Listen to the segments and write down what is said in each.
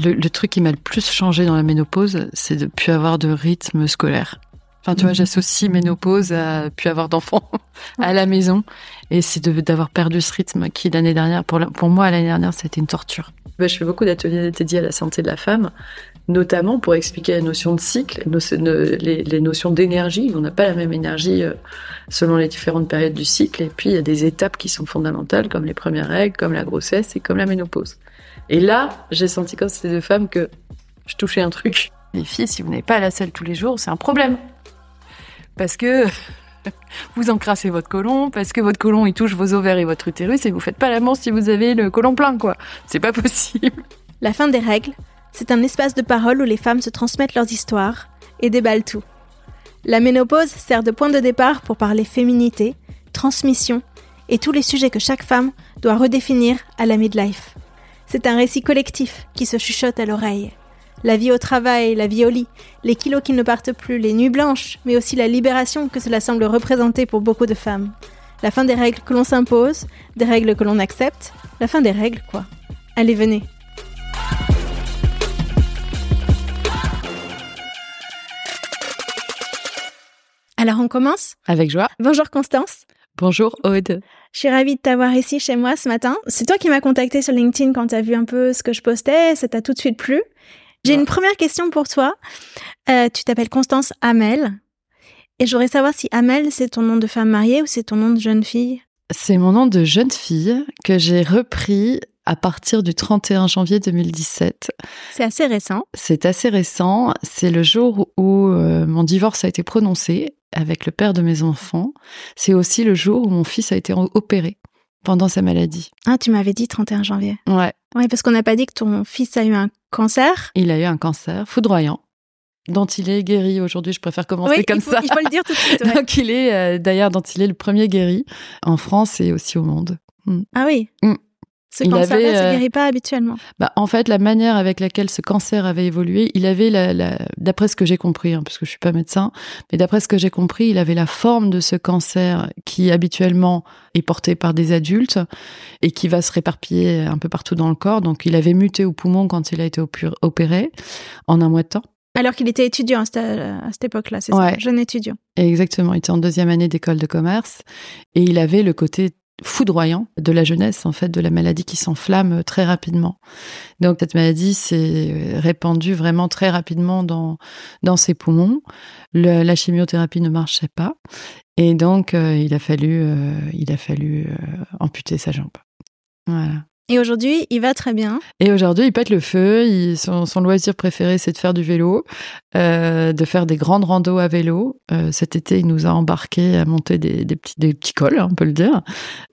Le, truc qui m'a le plus changé dans la ménopause, c'est de plus avoir de rythme scolaire. Enfin, tu vois, mhm. j'associe ménopause à plus avoir d'enfants à la maison. Et c'est d'avoir perdu ce rythme qui, l'année dernière, pour, pour moi, l'année dernière, c'était une torture. Bah, je fais beaucoup d'ateliers dédiés à la santé de la femme, notamment pour expliquer la notion de cycle, les, notions d'énergie. On n'a pas la même énergie euh, selon les différentes périodes du cycle. Et puis, il y a des étapes qui sont fondamentales, comme les premières règles, comme la grossesse et comme la ménopause. Et là, j'ai senti comme ces deux femmes que je touchais un truc. Les filles, si vous n'avez pas la selle tous les jours, c'est un problème. Parce que vous encrassez votre côlon parce que votre côlon il touche vos ovaires et votre utérus et vous faites pas l'amour si vous avez le côlon plein quoi. C'est pas possible. La fin des règles, c'est un espace de parole où les femmes se transmettent leurs histoires et déballent tout. La ménopause sert de point de départ pour parler féminité, transmission et tous les sujets que chaque femme doit redéfinir à la midlife. C'est un récit collectif qui se chuchote à l'oreille la vie au travail, la vie au lit, les kilos qui ne partent plus, les nuits blanches, mais aussi la libération que cela semble représenter pour beaucoup de femmes. La fin des règles que l'on s'impose, des règles que l'on accepte, la fin des règles quoi. Allez, venez. Alors on commence? Avec joie. Bonjour Constance. Bonjour Aude. Je suis ravie de t'avoir ici chez moi ce matin. C'est toi qui m'as contacté sur LinkedIn quand tu as vu un peu ce que je postais, ça t'a tout de suite plu. J'ai une première question pour toi. Euh, tu t'appelles Constance Hamel. Et j'aurais savoir si Hamel, c'est ton nom de femme mariée ou c'est ton nom de jeune fille? C'est mon nom de jeune fille que j'ai repris à partir du 31 janvier 2017. C'est assez récent. C'est assez récent. C'est le jour où euh, mon divorce a été prononcé avec le père de mes enfants. C'est aussi le jour où mon fils a été opéré pendant sa maladie. Ah, tu m'avais dit 31 janvier. Ouais. Ouais, parce qu'on n'a pas dit que ton fils a eu un cancer. Il a eu un cancer foudroyant dont il est guéri aujourd'hui. Je préfère commencer comme ça. Il faut le dire tout de suite. Donc il est euh, d'ailleurs dont il est le premier guéri en France et aussi au monde. Mm. Ah oui. Mm. Ce cancer ne se euh, guérit pas habituellement. Bah, en fait, la manière avec laquelle ce cancer avait évolué, il avait, la, d'après ce que j'ai compris, hein, parce que je suis pas médecin, mais d'après ce que j'ai compris, il avait la forme de ce cancer qui habituellement est porté par des adultes et qui va se réparpiller un peu partout dans le corps. Donc, il avait muté au poumon quand il a été opéré en un mois de temps. Alors qu'il était étudiant à cette, époque-là, c'est ça? Jeune étudiant. Exactement, il était en deuxième année d'école de commerce et il avait le côté foudroyant de la jeunesse, en fait, de la maladie qui s'enflamme très rapidement. Donc cette maladie s'est répandue vraiment très rapidement dans, dans ses poumons. la chimiothérapie ne marchait pas. Et donc, euh, il a fallu, euh, il a fallu euh, amputer sa jambe. Voilà. Et aujourd'hui, il va très bien. Et aujourd'hui, il pète le feu. son, loisir préféré, c'est de faire du vélo, euh, de faire des grandes randos à vélo. Euh, cet été, il nous a embarqués à monter des, petits, des petits cols, on peut le dire.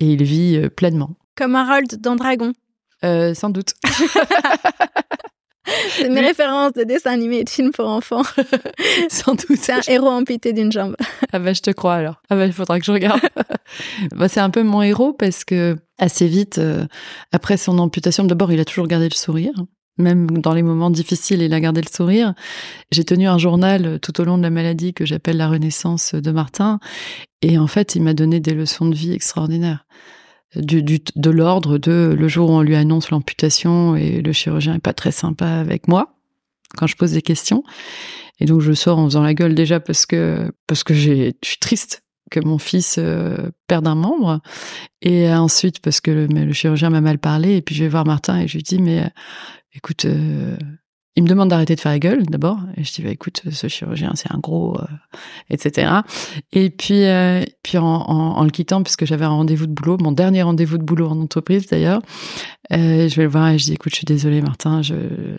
Et il vit euh, pleinement. Comme Harold dans Dragon. sans doute. C'est mes références de dessins animés et de films pour enfants. Sans doute. C'est un héros amputé d'une jambe. Ah bah je te crois alors. Ah bah il faudra que je regarde. bah, c'est un peu mon héros parce que assez vite, euh, après son amputation, d'abord il a toujours gardé le sourire. Même dans les moments difficiles, il a gardé le sourire. J'ai tenu un journal tout au long de la maladie que j'appelle La Renaissance de Martin. Et en fait, il m'a donné des leçons de vie extraordinaires du, du, de l'ordre de le jour où on lui annonce l'amputation et le chirurgien est pas très sympa avec moi quand je pose des questions. Et donc je sors en faisant la gueule déjà parce que parce que j'ai je suis triste que mon fils euh, perde un membre. Et ensuite parce que le, chirurgien m'a mal parlé et puis je vais voir Martin et je lui dis mais euh, écoute euh, il me demande d'arrêter de faire la gueule d'abord. Et je dis bah écoute ce chirurgien c'est un gros etc et puis puis en, le quittant puisque j'avais un rendez-vous de boulot mon dernier rendez-vous de boulot en entreprise d'ailleurs je vais le voir et je dis écoute je suis désolée Martin je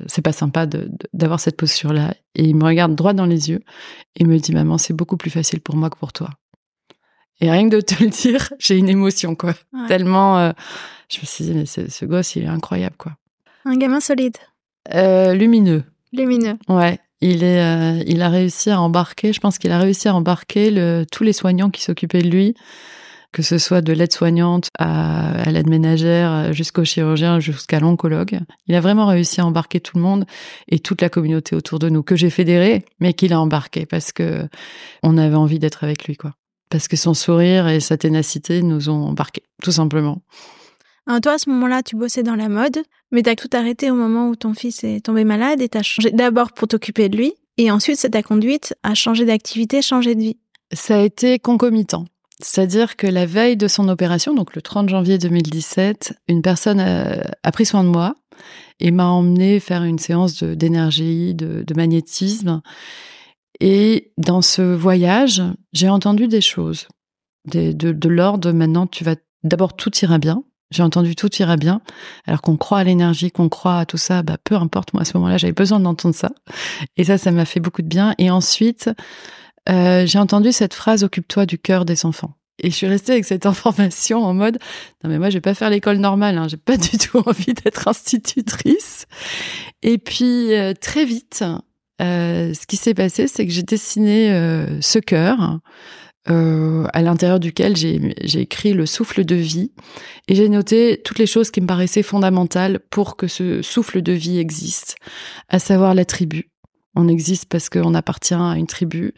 c'est pas sympa de, d'avoir cette posture là et il me regarde droit dans les yeux et me dit maman c'est beaucoup plus facile pour moi que pour toi et rien que de te le dire j'ai une émotion quoi ouais. tellement euh, je me suis dit mais ce gosse il est incroyable quoi un gamin solide euh, lumineux. Lumineux. Ouais. Il est, euh, il a réussi à embarquer. Je pense qu'il a réussi à embarquer le, tous les soignants qui s'occupaient de lui, que ce soit de l'aide-soignante à, à l'aide ménagère jusqu'au chirurgien jusqu'à l'oncologue. Il a vraiment réussi à embarquer tout le monde et toute la communauté autour de nous que j'ai fédéré, mais qu'il a embarqué parce que on avait envie d'être avec lui, quoi. Parce que son sourire et sa ténacité nous ont embarqués, tout simplement. Alors toi, à ce moment-là, tu bossais dans la mode, mais tu as tout arrêté au moment où ton fils est tombé malade et tu as changé d'abord pour t'occuper de lui, et ensuite ça t'a conduite à changer d'activité, changer de vie. Ça a été concomitant. C'est-à-dire que la veille de son opération, donc le 30 janvier 2017, une personne a, a pris soin de moi et m'a emmené faire une séance d'énergie, de, de, de magnétisme. Et dans ce voyage, j'ai entendu des choses, des, de, de l'ordre maintenant, tu vas d'abord tout ira bien, j'ai entendu tout ira bien, alors qu'on croit à l'énergie, qu'on croit à tout ça, bah peu importe. Moi à ce moment-là, j'avais besoin d'entendre ça, et ça, ça m'a fait beaucoup de bien. Et ensuite, euh, j'ai entendu cette phrase "Occupe-toi du cœur des enfants". Et je suis restée avec cette information en mode non mais moi je vais pas faire l'école normale, hein, j'ai pas du tout envie d'être institutrice. Et puis euh, très vite, euh, ce qui s'est passé, c'est que j'ai dessiné euh, ce cœur euh, à l'intérieur duquel j'ai écrit le souffle de vie et j'ai noté toutes les choses qui me paraissaient fondamentales pour que ce souffle de vie existe, à savoir la tribu. On existe parce qu'on appartient à une tribu,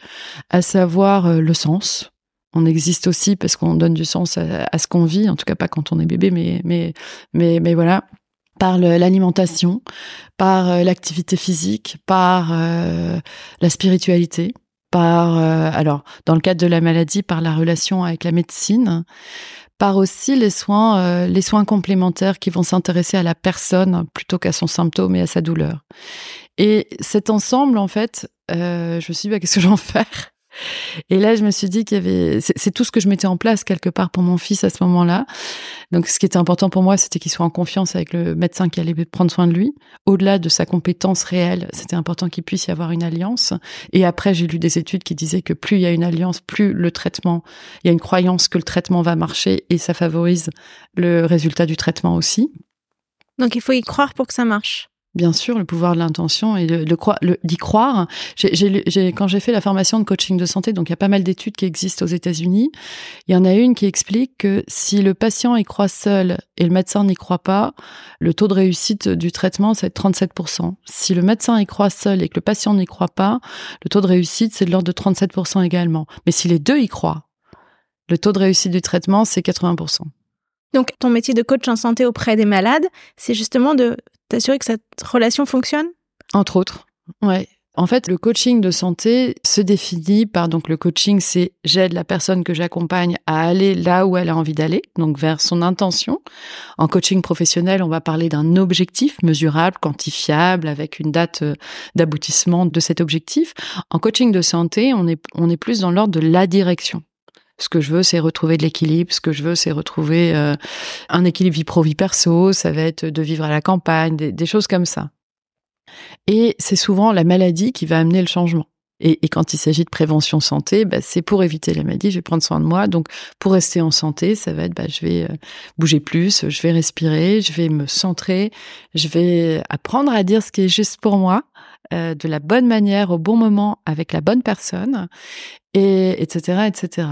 à savoir le sens. On existe aussi parce qu'on donne du sens à, ce qu'on vit, en tout cas pas quand on est bébé, mais mais mais voilà par l'alimentation, par euh, l'activité physique, par euh, la spiritualité par, euh, alors, dans le cadre de la maladie, par la relation avec la médecine, par aussi les soins, les soins complémentaires qui vont s'intéresser à la personne plutôt qu'à son symptôme et à sa douleur. Et cet ensemble, en fait, je me suis dit, bah, qu'est-ce que j'en fais et là, je me suis dit qu'il y avait, c'est tout ce que je mettais en place quelque part pour mon fils à ce moment-là. Donc, ce qui était important pour moi, c'était qu'il soit en confiance avec le médecin qui allait prendre soin de lui. Au-delà de sa compétence réelle, c'était important qu'il puisse y avoir une alliance. Et après, j'ai lu des études qui disaient que plus il y a une alliance, plus le traitement, il y a une croyance que le traitement va marcher et ça favorise le résultat du traitement aussi. Donc, il faut y croire pour que ça marche. Bien sûr, le pouvoir de l'intention et d'y croire. Quand j'ai fait la formation de coaching de santé, donc il y a pas mal d'études qui existent aux États-Unis. Il y en a une qui explique que si le patient y croit seul et le médecin n'y croit pas, le taux de réussite du traitement, c'est 37%. Si le médecin y croit seul et que le patient n'y croit pas, le taux de réussite, c'est de l'ordre de 37% également. Mais si les deux y croient, le taux de réussite du traitement, c'est 80%. Donc, ton métier de coach en santé auprès des malades, c'est justement de t'assurer que cette relation fonctionne? Entre autres, ouais. En fait, le coaching de santé se définit par donc le coaching, c'est j'aide la personne que j'accompagne à aller là où elle a envie d'aller, donc vers son intention. En coaching professionnel, on va parler d'un objectif mesurable, quantifiable, avec une date euh, d'aboutissement de cet objectif. En coaching de santé, on est on est plus dans l'ordre de la direction. Ce que je veux, c'est retrouver de l'équilibre. Ce que je veux, c'est retrouver euh, un équilibre vie pro vie perso. Ça va être de vivre à la campagne, des, des choses comme ça. Et c'est souvent la maladie qui va amener le changement. Et, et quand il s'agit de prévention santé, bah, c'est pour éviter les maladies, je vais prendre soin de moi. Donc, pour rester en santé, ça va être, bah, je vais euh, bouger plus, je vais respirer, je vais me centrer, je vais apprendre à dire ce qui est juste pour moi, euh, de la bonne manière, au bon moment, avec la bonne personne, et etc., etc.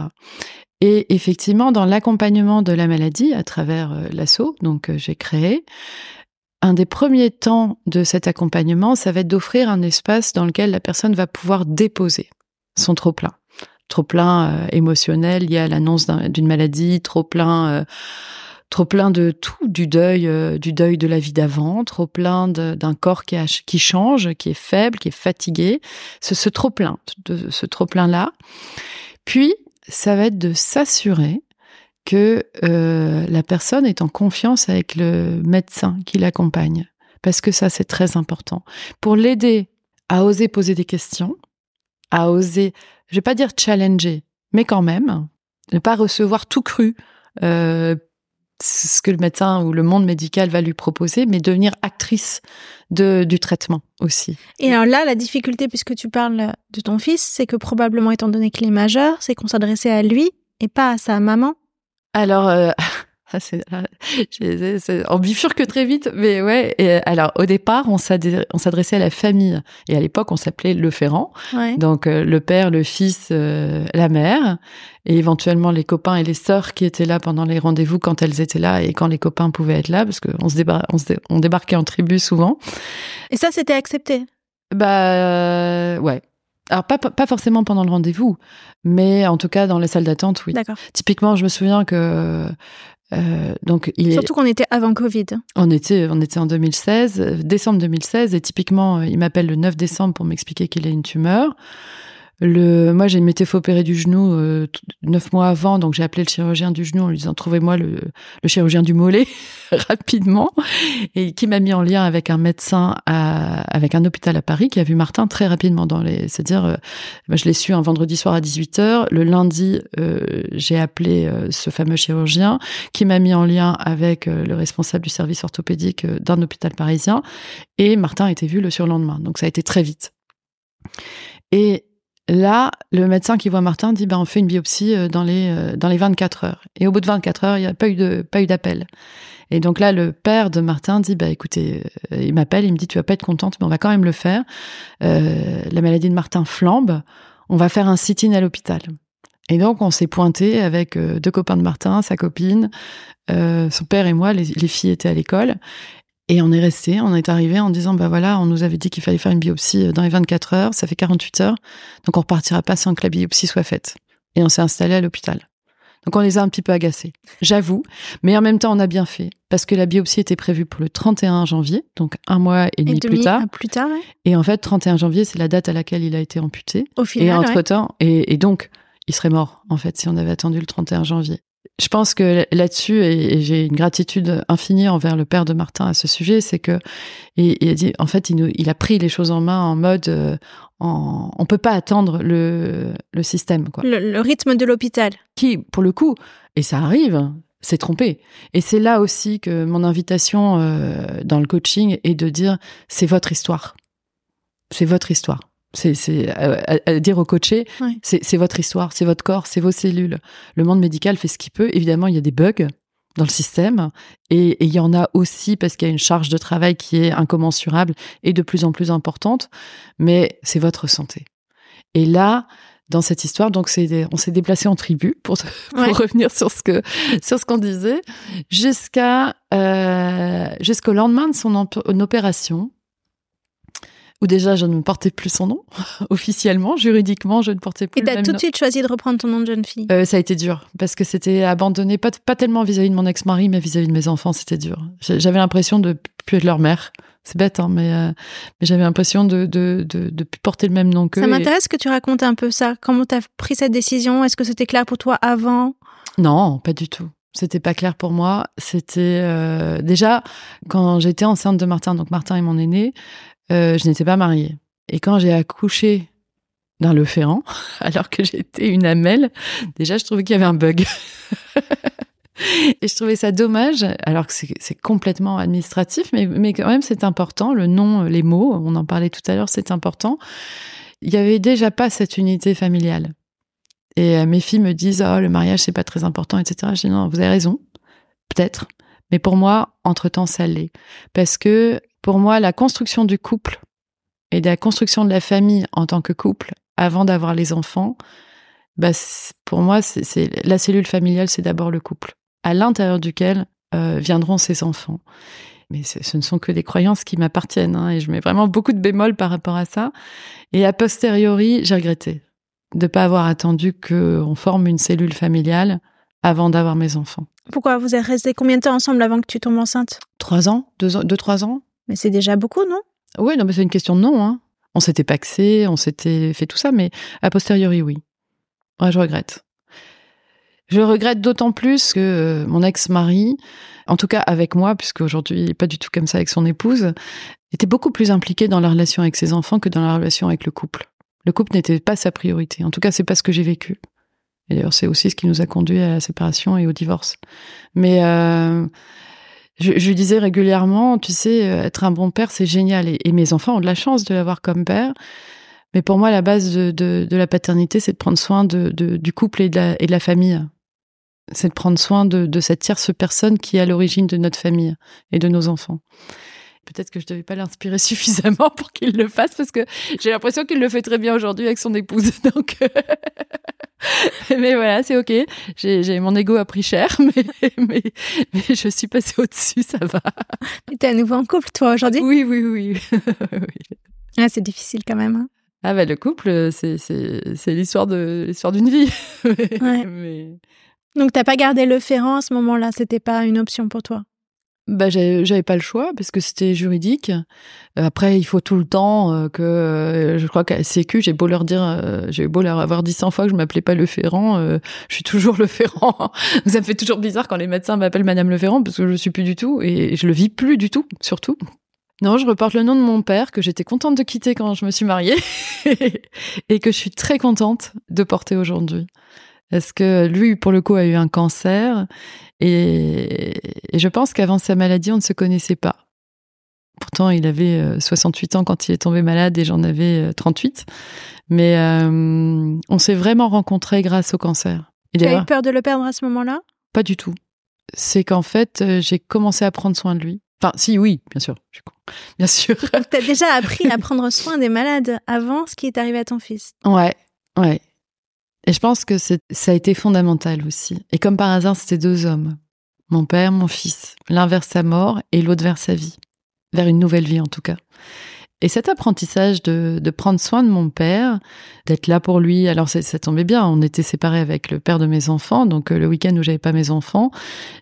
Et effectivement, dans l'accompagnement de la maladie à travers euh, l'assaut, donc euh, j'ai créé, un des premiers temps de cet accompagnement, ça va être d'offrir un espace dans lequel la personne va pouvoir déposer son trop-plein. Trop-plein euh, émotionnel lié à l'annonce d'une maladie, trop-plein trop plein de tout, du deuil, du deuil de la vie d'avant, trop plein d'un corps qui, change, qui est faible, qui est fatigué. Ce, trop plein, ce trop plein là. Puis ça va être de s'assurer que euh, la personne est en confiance avec le médecin qui l'accompagne. Parce que ça, c'est très important. Pour l'aider à oser poser des questions, à oser, je vais pas dire challenger, mais quand même, ne pas recevoir tout cru, euh, ce que le médecin ou le monde médical va lui proposer, mais devenir actrice de, du traitement aussi. Et alors là, la difficulté, puisque tu parles de ton fils, c'est que probablement, étant donné qu'il est majeur, c'est qu'on s'adressait à lui et pas à sa maman. Alors, euh, Ah, c'est, on bifurque très vite, mais ouais. Et alors, au départ, on s'adressait à la famille. Et à l'époque, on s'appelait Le Ferrand. Donc, euh, le père, le fils, euh, la mère. Et éventuellement, les copains et les sœurs qui étaient là pendant les rendez-vous quand elles étaient là et quand les copains pouvaient être là, parce qu'on se, on, débarquait en tribu souvent. Et ça, c'était accepté? Bah, euh, ouais. Alors pas, pas forcément pendant le rendez-vous, mais en tout cas dans les salles d'attente, oui. D'accord. Typiquement, je me souviens que euh, donc il Surtout qu'on était avant Covid. On était, on était en 2016, décembre 2016, et typiquement, il m'appelle le 9 décembre pour m'expliquer qu'il a une tumeur. Le, moi, j'ai m'étais fait opérer du genou euh, neuf mois avant, donc j'ai appelé le chirurgien du genou en lui disant trouvez-moi le, le, chirurgien du mollet rapidement, et qui m'a mis en lien avec un médecin à, avec un hôpital à Paris qui a vu Martin très rapidement dans les, c'est-à-dire, euh, je l'ai su un vendredi soir à 18 h Le lundi, euh, j'ai appelé euh, ce fameux chirurgien qui m'a mis en lien avec le responsable du service orthopédique d'un hôpital parisien, et Martin a été vu le surlendemain. Donc ça a été très vite. Et Là, le médecin qui voit Martin dit ben on fait une biopsie euh, dans les euh, dans les 24 heures. Et au bout de 24 heures, il n'y a pas eu pas eu d'appel. Et donc là, le père de Martin dit bah écoutez, euh, il m'appelle, il me dit tu vas pas être contente, mais on va quand même le faire. la maladie de Martin flambe, on va faire un sit-in à l'hôpital. Et donc on s'est pointé avec deux copains de Martin, sa copine, son père et moi. Les filles étaient à l'école et on est resté, on est arrivé en disant, bah voilà, on nous avait dit qu'il fallait faire une biopsie euh, dans les 24 heures, ça fait 48 heures, donc on repartira pas sans que la biopsie soit faite. Et on s'est installé à l'hôpital. Donc on les a un petit peu agacés, j'avoue, mais en même temps on a bien fait, parce que la biopsie était prévue pour le 31 janvier, donc un mois et demi, plus tard. Plus tard Et en fait, 31 janvier, c'est la date à laquelle il a été amputé. Au final, et entre-temps, et, et donc, il serait mort, en fait, si on avait attendu le 31 janvier je pense que là-dessus, et, j'ai une gratitude infinie envers le père de Martin à ce sujet, c'est que il, a dit, en fait, il, nous, il, a pris les choses en main en mode, euh, en, on peut pas attendre le, le système, quoi. Le, rythme de l'hôpital. Qui, pour le coup, et ça arrive, s'est trompé. Et c'est là aussi que mon invitation euh, dans le coaching est de dire, c'est votre histoire. C'est votre histoire. C'est à, dire au coaché, c'est votre histoire, c'est votre corps, c'est vos cellules. Le monde médical fait ce qu'il peut. Évidemment, il y a des bugs dans le système et, il y en a aussi parce qu'il y a une charge de travail qui est incommensurable et de plus en plus importante. Mais c'est votre santé. Et là, dans cette histoire, donc on s'est déplacé en tribu pour, revenir sur ce que sur ce qu'on disait jusqu'à euh, jusqu'au lendemain de son opération où déjà je ne portais plus son nom officiellement, juridiquement, je ne portais plus. Et t'as tout de suite choisi de reprendre ton nom de jeune fille. Euh, ça a été dur parce que c'était abandonné, pas, pas tellement vis-à-vis de mon ex-mari, mais vis-à-vis de mes enfants, c'était dur. J'avais l'impression de plus être leur mère. C'est bête, hein, mais, euh, mais j'avais l'impression de, de, de, de porter le même nom qu'eux. Ça m'intéresse que tu racontes un peu ça. Comment t'as pris cette décision? Est-ce que c'était clair pour toi avant? Non, pas du tout. C'était pas clair pour moi. C'était euh, déjà quand j'étais enceinte de Martin, donc Martin est mon aîné, euh, je n'étais pas mariée. Et quand j'ai accouché d'un Le Ferrand, alors que j'étais une amelle, déjà je trouvais qu'il y avait un bug. Et je trouvais ça dommage, alors que c'est complètement administratif, mais, quand même c'est important. Le nom, les mots, on en parlait tout à l'heure, c'est important. il y avait déjà pas cette unité familiale. Et euh, mes filles me disent, oh, le mariage, c'est pas très important, etc. Je dis, non, vous avez raison. Peut-être. Mais pour moi, entre-temps, ça l'est. Parce que pour moi, la construction du couple et la construction de la famille en tant que couple, avant d'avoir les enfants, bah, pour moi, c'est la cellule familiale, c'est d'abord le couple, à l'intérieur duquel euh, viendront ces enfants. Mais ce ne sont que des croyances qui m'appartiennent, hein, et je mets vraiment beaucoup de bémols par rapport à ça. Et a posteriori, j'ai regretté de ne pas avoir attendu qu'on forme une cellule familiale avant d'avoir mes enfants. Pourquoi? Vous êtes restés combien de temps ensemble avant que tu tombes enceinte? Trois ans? Deux, deux, trois ans? Mais c'est déjà beaucoup, non? Oui, non, mais c'est une question de non. Hein. On s'était paxé, on s'était fait tout ça, mais a posteriori, oui. Ouais, je regrette. Je regrette d'autant plus que euh, mon ex-mari, en tout cas avec moi, puisque aujourd'hui il n'est pas du tout comme ça avec son épouse, était beaucoup plus impliqué dans la relation avec ses enfants que dans la relation avec le couple. Le couple n'était pas sa priorité. En tout cas, c'est pas ce que j'ai vécu. Et d'ailleurs, c'est aussi ce qui nous a conduit à la séparation et au divorce. Mais euh, je, disais régulièrement, tu sais, euh, être un bon père, c'est génial. Et, mes enfants ont de la chance de l'avoir comme père. Mais pour moi, la base de, la paternité, c'est de prendre soin du couple et de la famille. C'est de prendre soin de, cette tierce personne qui est à l'origine de notre famille et de nos enfants peut-être que je devais pas l'inspirer suffisamment pour qu'il le fasse parce que j'ai l'impression qu'il le fait très bien aujourd'hui avec son épouse. Donc, mais voilà, c'est ok. J'ai mon ego a pris cher, mais, mais, mais je suis passée au-dessus, ça va. Mais t'es à nouveau en couple, toi, aujourd'hui? Oui, oui, oui. oui. Ah, c'est difficile quand même. Hein. ah bah le couple, c'est l'histoire de l'histoire d'une vie. ouais. mais... Donc t'as pas gardé le ferrant à ce moment-là, c'était pas une option pour toi? Bah, j'avais pas le choix parce que c'était juridique. Après, il faut tout le temps euh, que euh, je crois qu'à Sécu, j'ai beau leur dire, euh, j'ai beau leur avoir dit 100 fois que je m'appelais pas Le Ferrand, je suis toujours Le Ferrand. Ça me fait toujours bizarre quand les médecins m'appellent Madame Le Ferrand parce que je suis plus du tout et je le vis plus du tout, surtout. Non, je reporte le nom de mon père que j'étais contente de quitter quand je me suis mariée et que je suis très contente de porter aujourd'hui. Parce que lui, pour le coup, a eu un cancer et, je pense qu'avant sa maladie, on ne se connaissait pas. Pourtant, il avait 68 euh, ans quand il est tombé malade et j'en avais 38. Euh, Mais euh, on s'est vraiment rencontrés grâce au cancer. Tu as eu peur de le perdre à ce moment-là? Pas du tout. C'est qu'en fait, j'ai commencé à prendre soin de lui. Enfin, si, oui, bien sûr. Bien sûr. Donc, tu as déjà appris à prendre soin des malades avant ce qui est arrivé à ton fils? Ouais, ouais. Et je pense que ça a été fondamental aussi. Et comme par hasard, c'était deux hommes. Mon père, mon fils. L'un vers sa mort et l'autre vers sa vie. Vers une nouvelle vie en tout cas. Et cet apprentissage de, prendre soin de mon père, d'être là pour lui, alors ça tombait bien, on était séparés avec le père de mes enfants, donc euh, le week-end où j'avais pas mes enfants,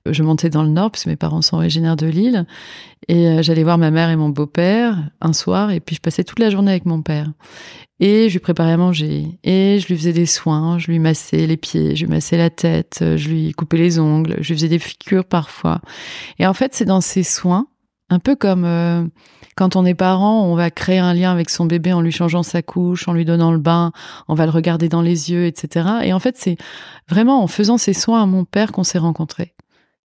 je montais dans le nord, puisque mes parents sont originaires de Lille, et euh, j'allais voir ma mère et mon beau-père un soir, et puis je passais toute la journée avec mon père. Et je lui préparais à manger, et je lui faisais des soins, je lui massais les pieds, je lui massais la tête, je lui coupais les ongles, je lui faisais des figures parfois. Et en fait, c'est dans ces soins, un peu comme... Euh, quand on est parent, on va créer un lien avec son bébé en lui changeant sa couche, en lui donnant le bain, on va le regarder dans les yeux, etc. Et en fait, c'est vraiment en faisant ces soins à mon père qu'on s'est rencontrés,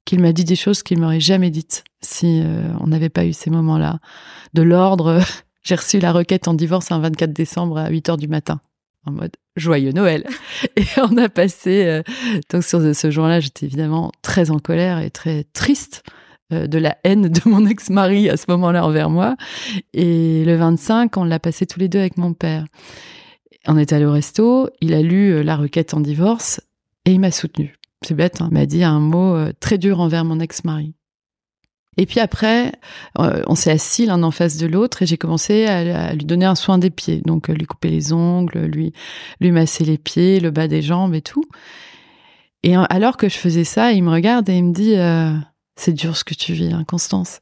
qu'il m'a dit des choses qu'il m'aurait jamais dites si euh, on n'avait pas eu ces moments-là. De l'ordre, j'ai reçu la requête en divorce un 24 décembre à 8 heures du matin en mode joyeux Noël. Et on a passé, euh, donc sur ce jour-là, j'étais évidemment très en colère et très triste de la haine de mon ex-mari à ce moment-là envers moi. Et le 25, on l'a passé tous les deux avec mon père. On est allé au resto, il a lu euh, la requête en divorce et il m'a soutenu. C'est bête, hein, il m'a dit un mot euh, très dur envers mon ex-mari. Et puis après, on s'est assis l'un en face de l'autre et j'ai commencé à, lui donner un soin des pieds. Donc lui couper les ongles, lui, lui masser les pieds, le bas des jambes et tout. Et alors que je faisais ça, il me regarde et il me dit c'est dur ce que tu vis, Constance.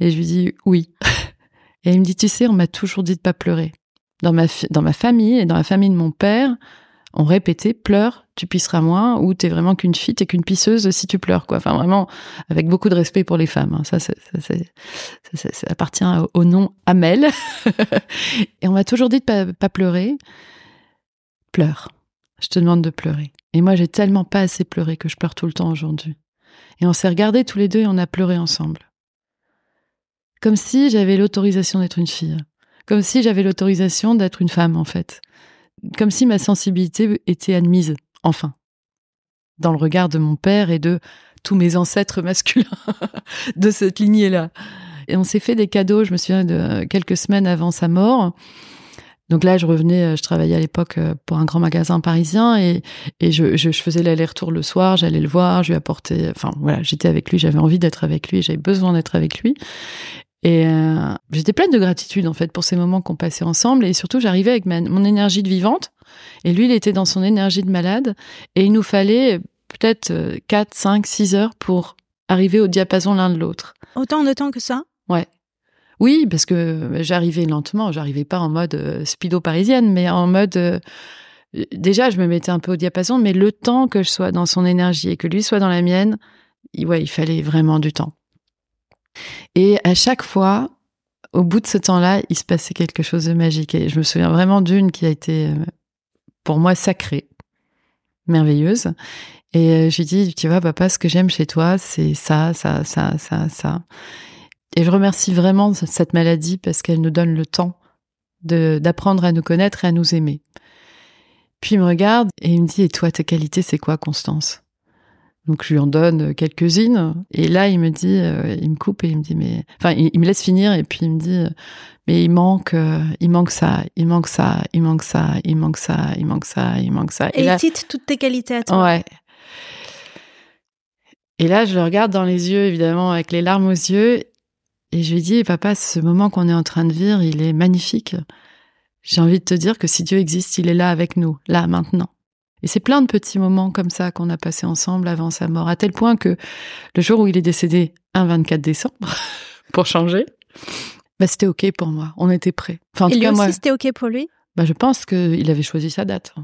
Et je lui dis oui. Et il me dit, tu sais, on m'a toujours dit de pas pleurer. Dans ma, famille et dans la famille de mon père, on répétait pleure, tu pisseras moins, ou t'es vraiment qu'une fille, t'es qu'une pisseuse si tu pleures, quoi. Enfin, vraiment, avec beaucoup de respect pour les femmes. Hein. Ça, ça, ça, ça, appartient au nom Amel. et on m'a toujours dit de pas, pas pleurer. Pleure. Je te demande de pleurer. Et moi, j'ai tellement pas assez pleuré que je pleure tout le temps aujourd'hui. Et on s'est regardés tous les deux et on a pleuré ensemble. Comme si j'avais l'autorisation d'être une fille. comme si j'avais l'autorisation d'être une femme, en fait. Comme si ma sensibilité était admise, enfin, dans le regard de mon père et de tous mes ancêtres masculins de cette lignée-là. Et on s'est fait des cadeaux, je me souviens de quelques semaines avant sa mort. Donc là, je revenais, euh, je travaillais à l'époque euh, pour un grand magasin parisien et, et je, je, faisais l'aller-retour le soir, j'allais le voir, je lui apportais, enfin voilà, j'étais avec lui, j'avais envie d'être avec lui, j'avais besoin d'être avec lui. Et euh, j'étais pleine de gratitude en fait pour ces moments qu'on passait ensemble et surtout j'arrivais avec mon énergie de vivante et lui il était dans son énergie de malade et il nous fallait peut-être 4, 5, 6 heures pour arriver au diapason l'un de l'autre. Autant de temps que ça? Ouais. Oui, parce que j'arrivais lentement, j'arrivais pas en mode euh, speedo parisienne, mais en mode euh, déjà je me mettais un peu au diapason, mais le temps que je sois dans son énergie et que lui soit dans la mienne, ouais, il fallait vraiment du temps. Et à chaque fois, au bout de ce temps-là, il se passait quelque chose de magique. Et je me souviens vraiment d'une qui a été euh, pour moi sacrée, merveilleuse. Et je lui dis, tu vois, papa, ce que j'aime chez toi, c'est ça, ça, ça, ça, ça. Et je remercie vraiment cette maladie parce qu'elle nous donne le temps d'apprendre à nous connaître et à nous aimer. Puis il me regarde et il me dit, et toi, tes qualités, c'est quoi, Constance? Donc je lui en donne quelques-unes et là il me dit, euh, il me coupe et il me dit mais, enfin il, me laisse finir et puis il me dit mais il manque, euh, il manque ça, il manque ça, il manque ça, il manque ça, il manque ça, il manque ça. Et, il cite toutes tes qualités à toi. Ouais. Et là je le regarde dans les yeux évidemment avec les larmes aux yeux et je lui dis, papa, ce moment qu'on est en train de vivre, il est magnifique. J'ai envie de te dire que si Dieu existe, il est là avec nous, là, maintenant. Et c'est plein de petits moments comme ça qu'on a passés ensemble avant sa mort, à tel point que le jour où il est décédé, un 24 décembre, pour changer, bah, c'était OK pour moi. On était prêts. Enfin, en Et lui aussi, c'était OK pour lui? Bah, Je pense qu'il avait choisi sa date.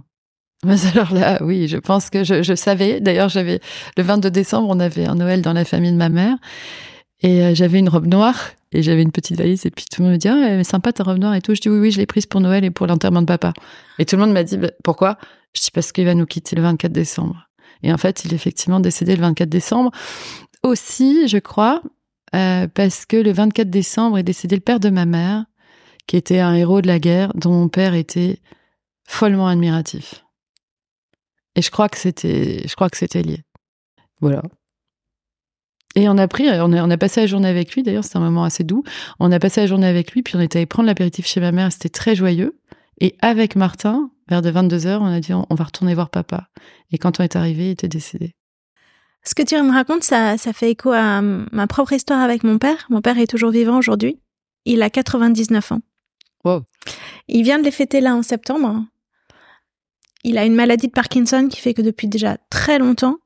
Mais alors là, oui, je pense que je, je savais. D'ailleurs, j'avais le 22 décembre, on avait un Noël dans la famille de ma mère. Et euh, j'avais une robe noire et j'avais une petite valise et puis tout le monde me dit ah mais sympa ta robe noire et tout. Je dis oui oui je l'ai prise pour Noël et pour l'enterrement de papa. Et tout le monde m'a dit bah, pourquoi? Je dis parce qu'il va nous quitter le 24 décembre. Et en fait il est effectivement décédé le 24 décembre. Aussi je crois euh, parce que le 24 décembre est décédé le père de ma mère qui était un héros de la guerre dont mon père était follement admiratif. Et je crois que c'était je crois que c'était lié. Voilà. Et on a pris, on a, on a passé la journée avec lui. D'ailleurs, c'était un moment assez doux. On a passé la journée avec lui, puis on était allé prendre l'apéritif chez ma mère. C'était très joyeux. Et avec Martin, vers de 22 heures, on a dit on, va retourner voir papa. Et quand on est arrivé, il était décédé. Ce que tu me racontes, ça, ça fait écho à ma propre histoire avec mon père. Mon père est toujours vivant aujourd'hui. Il a 99 ans. Wow. Il vient de les fêter là en septembre. Il a une maladie de Parkinson qui fait que depuis déjà très longtemps,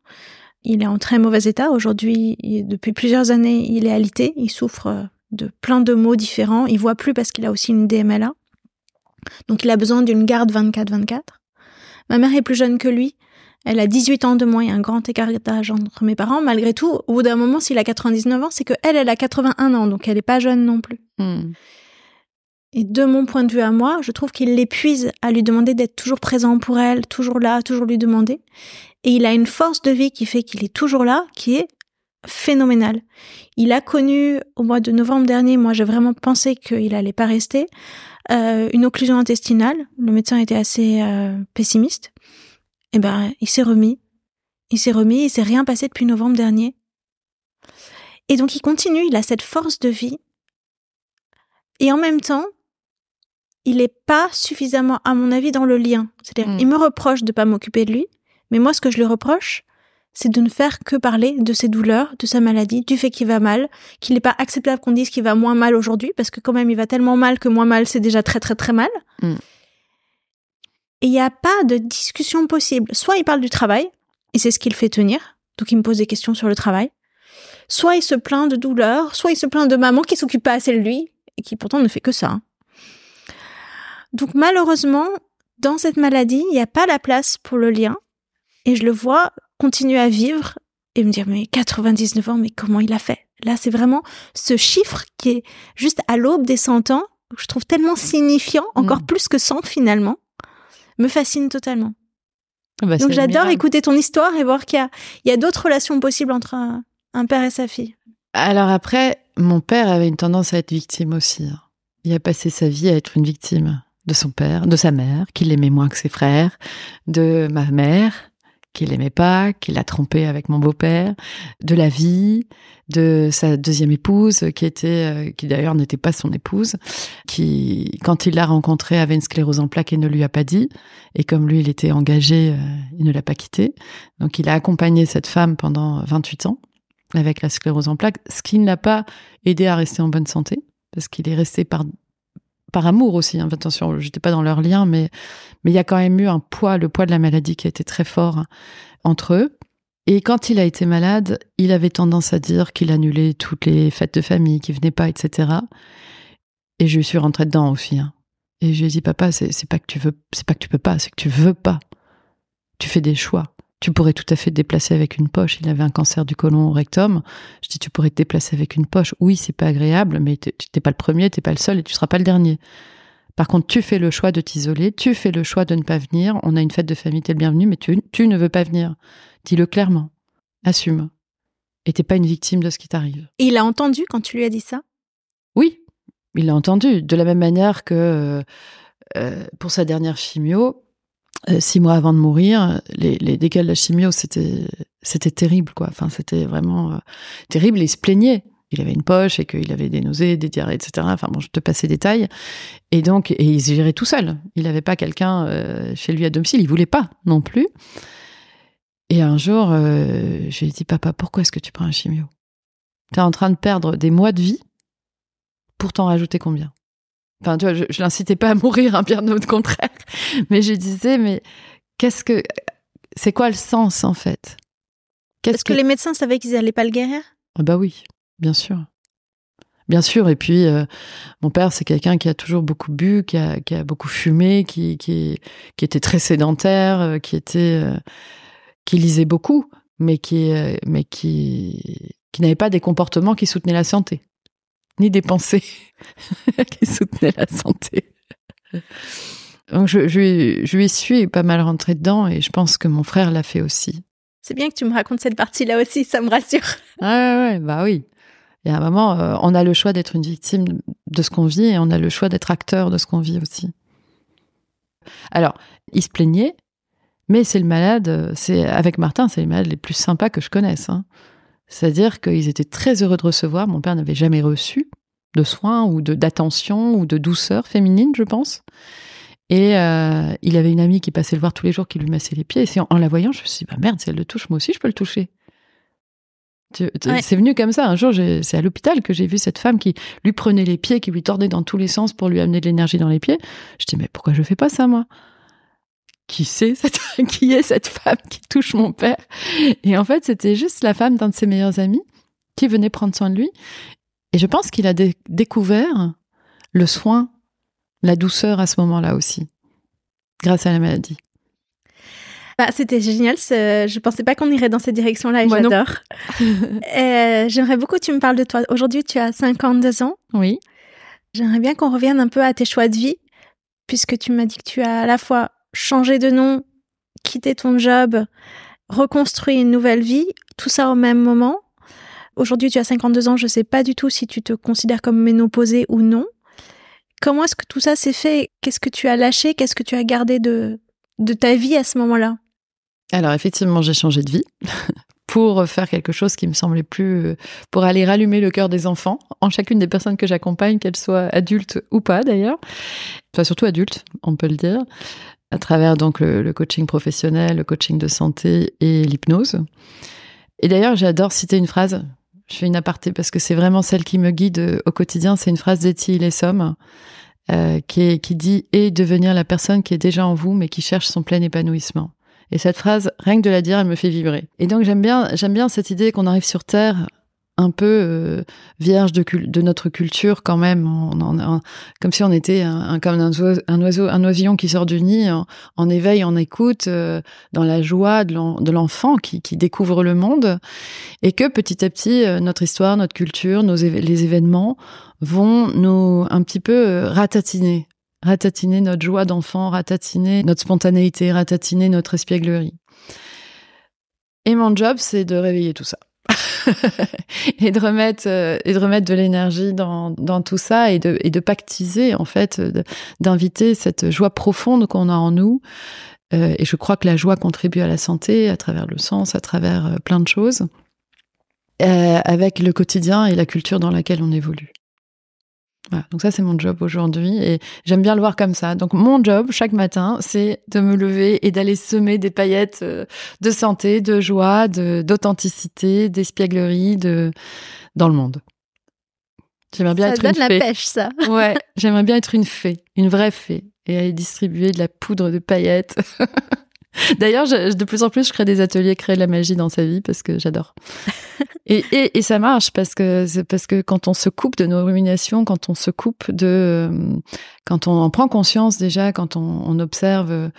il est en très mauvais état. Aujourd'hui, depuis plusieurs années, il est alité. Il souffre de plein de maux différents. Il voit plus parce qu'il a aussi une DMLA. Donc il a besoin d'une garde 24-24. Ma mère est plus jeune que lui. Elle a 18 ans de moins. Il y a un grand écart d'âge entre mes parents. Malgré tout, au bout d'un moment, s'il a 99 ans, c'est que elle, elle a 81 ans. Donc elle n'est pas jeune non plus. Hmm. Et de mon point de vue à moi, je trouve qu'il l'épuise à lui demander d'être toujours présent pour elle, toujours là, toujours lui demander. Et il a une force de vie qui fait qu'il est toujours là, qui est phénoménale. Il a connu au mois de novembre dernier, moi j'ai vraiment pensé qu'il allait pas rester, euh, une occlusion intestinale. Le médecin était assez euh, pessimiste. Et eh ben il s'est remis, il s'est remis, il s'est rien passé depuis novembre dernier. Et donc il continue, il a cette force de vie. Et en même temps, il est pas suffisamment, à mon avis, dans le lien. C'est-à-dire, hmm. il me reproche de pas m'occuper de lui, mais moi, ce que je lui reproche, c'est de ne faire que parler de ses douleurs, de sa maladie, du fait qu'il va mal, qu'il n'est pas acceptable qu'on dise qu'il va moins mal aujourd'hui, parce que quand même, il va tellement mal que moins mal, c'est déjà très très très mal. Mm. Et il n'y a pas de discussion possible. Soit il parle du travail, et c'est ce qu'il fait tenir, donc il me pose des questions sur le travail. Soit il se plaint de douleur, soit il se plaint de maman qui s'occupe pas assez de lui, et qui pourtant ne fait que ça. Donc malheureusement, dans cette maladie, il n'y a pas la place pour le lien, et je le vois continuer à vivre et me dire, mais 99 ans, mais comment il a fait? Là, c'est vraiment ce chiffre qui est juste à l'aube des 100 ans, que je trouve tellement signifiant, encore mm. plus que 100 finalement, me fascine totalement. Ah bah, Donc j'adore écouter ton histoire et voir qu'il y a, d'autres relations possibles entre un, père et sa fille. Alors après, mon père avait une tendance à être victime aussi. Hein. Il a passé sa vie à être une victime de son père, de sa mère, qu'il aimait moins que ses frères, de ma mère, qu'il aimait pas, qu'il a trompé avec mon beau-père, de la vie, de sa deuxième épouse, qui était, euh, qui d'ailleurs n'était pas son épouse, qui, quand il l'a rencontrée, avait une sclérose en plaques et ne lui a pas dit. Et comme lui, il était engagé, euh, il ne l'a pas quitté. Donc, il a accompagné cette femme pendant 28 ans avec la sclérose en plaques, ce qui ne l'a pas aidé à rester en bonne santé, parce qu'il est resté par par amour aussi. Hein. Attention, j'étais pas dans leur lien, mais mais il y a quand même eu un poids, le poids de la maladie qui a été très fort entre eux. Et quand il a été malade, il avait tendance à dire qu'il annulait toutes les fêtes de famille, qu'il venait pas, etc. Et je suis rentrée dedans aussi. Hein. Et je lui ai dit, papa, c'est pas que tu veux, c'est pas que tu peux pas, c'est que tu veux pas. Tu fais des choix. Tu pourrais tout à fait te déplacer avec une poche. Il avait un cancer du côlon au rectum. Je dis, tu pourrais te déplacer avec une poche. Oui, c'est pas agréable, mais tu n'es pas le premier, tu n'es pas le seul et tu seras pas le dernier. Par contre, tu fais le choix de t'isoler, tu fais le choix de ne pas venir. On a une fête de famille, t'es le bienvenu, mais tu, tu ne veux pas venir. Dis-le clairement. Assume. Et t'es pas une victime de ce qui t'arrive. Et il a entendu quand tu lui as dit ça? Oui, il l'a entendu. De la même manière que euh, pour sa dernière chimio, six mois avant de mourir, les, les dégâts de la chimio, c'était c'était terrible, quoi. Enfin, c'était vraiment euh, terrible. Il se plaignait. Il avait une poche et qu'il avait des nausées, des diarrhées, etc. Enfin bon, je te passe les détails. Et donc, et il se gérait tout seul. Il n'avait pas quelqu'un euh, chez lui à domicile. Il voulait pas non plus. Et un jour, euh, je lui ai dit, papa, pourquoi est-ce que tu prends un chimio? Tu es en train de perdre des mois de vie pour t'en rajouter combien? Enfin, tu vois, je, je l'incitais pas à mourir, hein, bien au contraire. Mais je disais, mais qu'est-ce que, c'est quoi le sens en fait? Est-ce que... que... les médecins savaient qu'ils allaient pas le guérir? Ah Bah oui, bien sûr. Bien sûr. Et puis, euh, mon père, c'est quelqu'un qui a toujours beaucoup bu, qui a, qui a beaucoup fumé, qui, qui, qui était très sédentaire, euh, qui était, euh, qui lisait beaucoup, mais qui, mais qui, qui n'avait pas des comportements qui soutenaient la santé ni des pensées qui soutenaient la santé. Donc je, je, je lui suis pas mal rentré dedans et je pense que mon frère l'a fait aussi. C'est bien que tu me racontes cette partie-là aussi, ça me rassure. Ah ouais, bah oui. Et à un moment, euh, on a le choix d'être une victime de ce qu'on vit et on a le choix d'être acteur de ce qu'on vit aussi. Alors, il se plaignait, mais c'est le malade, c'est avec Martin, c'est les malades les plus sympas que je connaisse. Hein. C'est-à-dire qu'ils étaient très heureux de recevoir. Mon père n'avait jamais reçu de soins ou de d'attention ou de douceur féminine, je pense. Et euh, il avait une amie qui passait le voir tous les jours, qui lui massait les pieds. Et en, en la voyant, je me suis dit, bah merde, si elle le touche, moi aussi, je peux le toucher. Ouais. C'est venu comme ça. Un jour, c'est à l'hôpital que j'ai vu cette femme qui lui prenait les pieds, qui lui tordait dans tous les sens pour lui amener de l'énergie dans les pieds. Je dis, mais pourquoi je fais pas ça, moi? Qui c'est cette qui est cette femme qui touche mon père et en fait c'était juste la femme d'un de ses meilleurs amis qui venait prendre soin de lui et je pense qu'il a dé découvert le soin la douceur à ce moment-là aussi grâce à la maladie bah, c'était génial. Je pensais pas qu'on irait dans cette direction-là et j'adore. euh, J'aimerais beaucoup que tu me parles de toi. Aujourd'hui, tu as 52 ans. Oui. J'aimerais bien qu'on revienne un peu à tes choix de vie, puisque tu m'as dit que tu as à la fois changer de nom, quitter ton job, reconstruire une nouvelle vie, tout ça au même moment. Aujourd'hui, tu as 52 ans, je ne sais pas du tout si tu te considères comme ménopausée ou non. Comment est-ce que tout ça s'est fait? Qu'est-ce que tu as lâché? Qu'est-ce que tu as gardé de, de ta vie à ce moment-là? Alors, effectivement, j'ai changé de vie pour faire quelque chose qui me semblait plus. pour aller rallumer le cœur des enfants en chacune des personnes que j'accompagne, qu'elles soient adultes ou pas d'ailleurs. Enfin, surtout adultes, on peut le dire à travers donc le, coaching professionnel, le coaching de santé et l'hypnose. Et d'ailleurs, j'adore citer une phrase. Je fais une aparté parce que c'est vraiment celle qui me guide au quotidien. C'est une phrase d'Etty Lessom euh, qui, qui dit et devenir la personne qui est déjà en vous mais qui cherche son plein épanouissement. Et cette phrase, rien que de la dire, elle me fait vibrer. Et donc j'aime bien, j'aime bien cette idée qu'on arrive sur Terre un peu euh, vierge de, de, notre culture quand même, on, comme si on était un, comme un oiseau, un oiseau, un oisillon qui sort du nid, en, en éveil, en écoute, euh, dans la joie de l'enfant qui, qui, découvre le monde, et que petit à petit euh, notre histoire, notre culture, nos les événements vont nous un petit peu euh, ratatiner, ratatiner notre joie d'enfant, ratatiner notre spontanéité, ratatiner notre espièglerie. Et mon job, c'est de réveiller tout ça. et de remettre et de remettre de l'énergie dans, tout ça et de et de pactiser en fait d'inviter cette joie profonde qu'on a en nous. Et je crois que la joie contribue à la santé à travers le sens à travers plein de choses avec le quotidien et la culture dans laquelle on évolue donc ça c'est mon job aujourd'hui et j'aime bien le voir comme ça. Donc mon job chaque matin c'est de me lever et d'aller semer des paillettes euh, de santé, de joie, de d'authenticité, d'espièglerie, de dans le monde. J'aimerais bien être une fée. Ça donne la pêche ça. ouais, j'aimerais bien être une fée, une vraie fée et aller distribuer de la poudre de paillettes. D'ailleurs, de plus en plus, je crée des ateliers créer de la magie dans sa vie parce que j'adore. Et, et, et, ça marche parce que parce que quand on se coupe de nos ruminations, quand on se coupe de, quand on en prend conscience déjà, quand on, on observe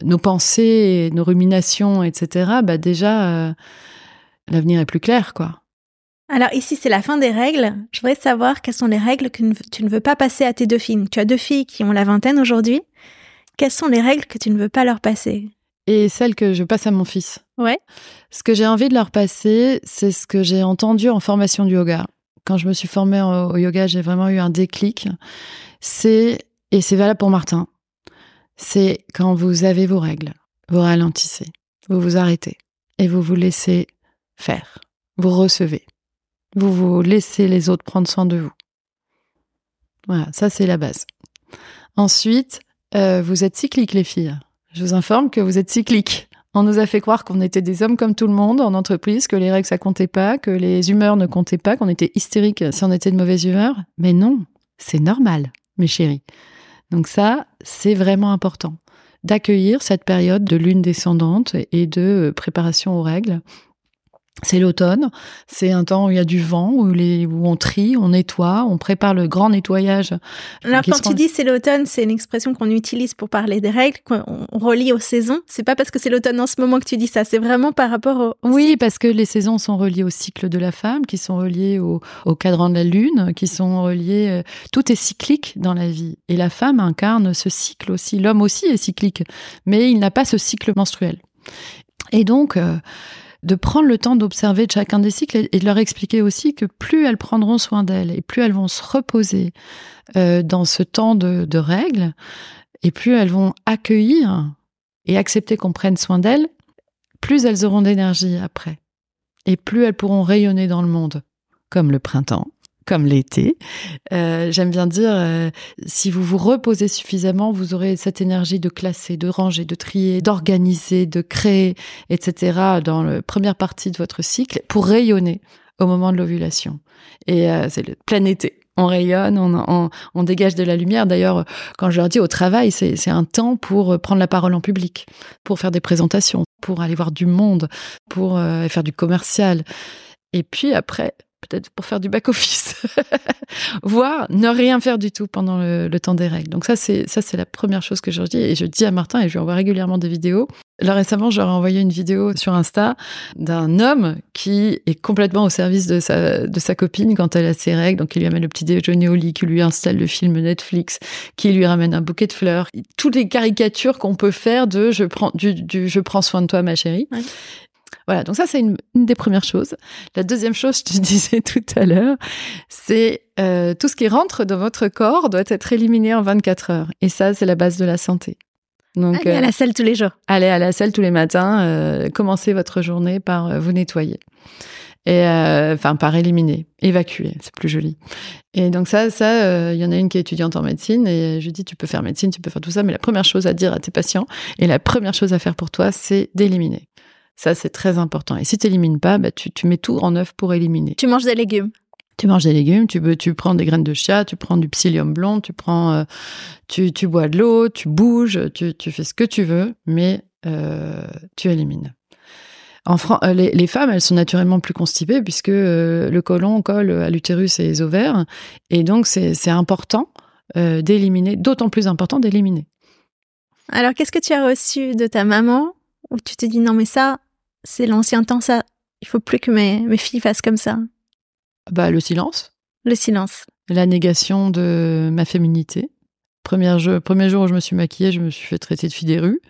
nos pensées, nos ruminations, etc. Bah déjà, euh, l'avenir est plus clair, quoi. Alors ici, c'est la fin des règles. Je voudrais savoir quelles sont les règles que tu ne veux pas passer à tes deux filles. Tu as deux filles qui ont la vingtaine aujourd'hui. Quelles sont les règles que tu ne veux pas leur passer? Et celle que je passe à mon fils. Ouais. Ce que j'ai envie de leur passer, c'est ce que j'ai entendu en formation du yoga. Quand je me suis formée au yoga, j'ai vraiment eu un déclic. C'est, et c'est valable pour Martin, c'est quand vous avez vos règles, vous ralentissez, vous vous arrêtez et vous vous laissez faire. Vous recevez. Vous vous laissez les autres prendre soin de vous. Voilà, ça c'est la base. Ensuite, euh, vous êtes cycliques les filles. Je vous informe que vous êtes cyclique. On nous a fait croire qu'on était des hommes comme tout le monde en entreprise, que les règles ça comptait pas, que les humeurs ne comptaient pas, qu'on était hystérique si on était de mauvaise humeur. Mais non, c'est normal, mes chéris. Donc ça, c'est vraiment important d'accueillir cette période de lune descendante et de préparation aux règles c'est l'automne, c'est un temps où il y a du vent, où, les, où on trie, on nettoie, on prépare le grand nettoyage. Alors quand tu dis c'est l'automne, c'est une expression qu'on utilise pour parler des règles, qu'on relie aux saisons. C'est pas parce que c'est l'automne en ce moment que tu dis ça, c'est vraiment par rapport au... oui, parce que les saisons sont reliées au cycle de la femme, qui sont reliées au, au cadran de la lune, qui sont reliées... Euh, tout est cyclique dans la vie. Et la femme incarne ce cycle aussi. L'homme aussi est cyclique, mais il n'a pas ce cycle menstruel. Et donc... Euh, de prendre le temps d'observer chacun des cycles et de leur expliquer aussi que plus elles prendront soin d'elles et plus elles vont se reposer euh, dans ce temps de, de règles, et plus elles vont accueillir et accepter qu'on prenne soin d'elles, plus elles auront d'énergie après. Et plus elles pourront rayonner dans le monde, comme le printemps, comme l'été. Euh, j'aime bien dire, euh, si vous vous reposez suffisamment, vous aurez cette énergie de classer, de ranger, de trier, d'organiser, de créer, etc. dans la première partie de votre cycle pour rayonner au moment de l'ovulation. Et euh, c'est le plein été. On rayonne, on, on, dégage de la lumière. D'ailleurs, quand je leur dis au travail, c'est un temps pour prendre la parole en public, pour faire des présentations, pour aller voir du monde, pour faire du commercial. Et puis après, peut-être pour faire du back-office, voire ne rien faire du tout pendant le, temps des règles. Donc ça, c'est la première chose que je dis. Et je dis à Martin, et je lui envoie régulièrement des vidéos. Là, récemment, j'aurais envoyé une vidéo sur Insta d'un homme qui est complètement au service de sa, de sa copine quand elle a ses règles. Donc, il lui amène le petit déjeuner au lit, qui lui installe le film Netflix, qui lui ramène un bouquet de fleurs. Toutes les caricatures qu'on peut faire de je prends, du je prends soin de toi, ma chérie. Voilà, donc ça c'est une, des premières choses. La deuxième chose, je te disais tout à l'heure, c'est euh, tout ce qui rentre dans votre corps doit être éliminé en 24 heures. Et ça, c'est la base de la santé. Donc, allez à la euh, salle tous les jours. Allez à la salle tous les matins. Euh, commencez votre journée par vous nettoyer et enfin par éliminer, évacuer, c'est plus joli. Et donc ça, ça, il y en a une qui est étudiante en médecine et je lui dis tu peux faire médecine, tu peux faire tout ça, mais la première chose à dire à tes patients et la première chose à faire pour toi, c'est d'éliminer. Ça, c'est très important. Et si tu n'élimines pas, bah, tu, mets tout en œuvre pour éliminer. Tu manges des légumes. Tu manges des légumes, tu, tu prends des graines de chia, tu prends du psyllium blond, tu prends, euh, tu, tu, bois de l'eau, tu bouges, tu, tu, fais ce que tu veux, mais euh, tu élimines. En euh, les, les, femmes, elles sont naturellement plus constipées puisque le côlon colle à l'utérus et les ovaires, et donc c'est important d'éliminer, d'autant plus important d'éliminer. Alors, qu'est-ce que tu as reçu de ta maman où tu te dis non mais ça, c'est l'ancien temps, ça, il faut plus que mes, mes filles fassent comme ça Bah le silence. Le silence. La négation de ma féminité. Premier jour, premier jour où je me suis maquillée, je me suis fait traiter de fille des rues.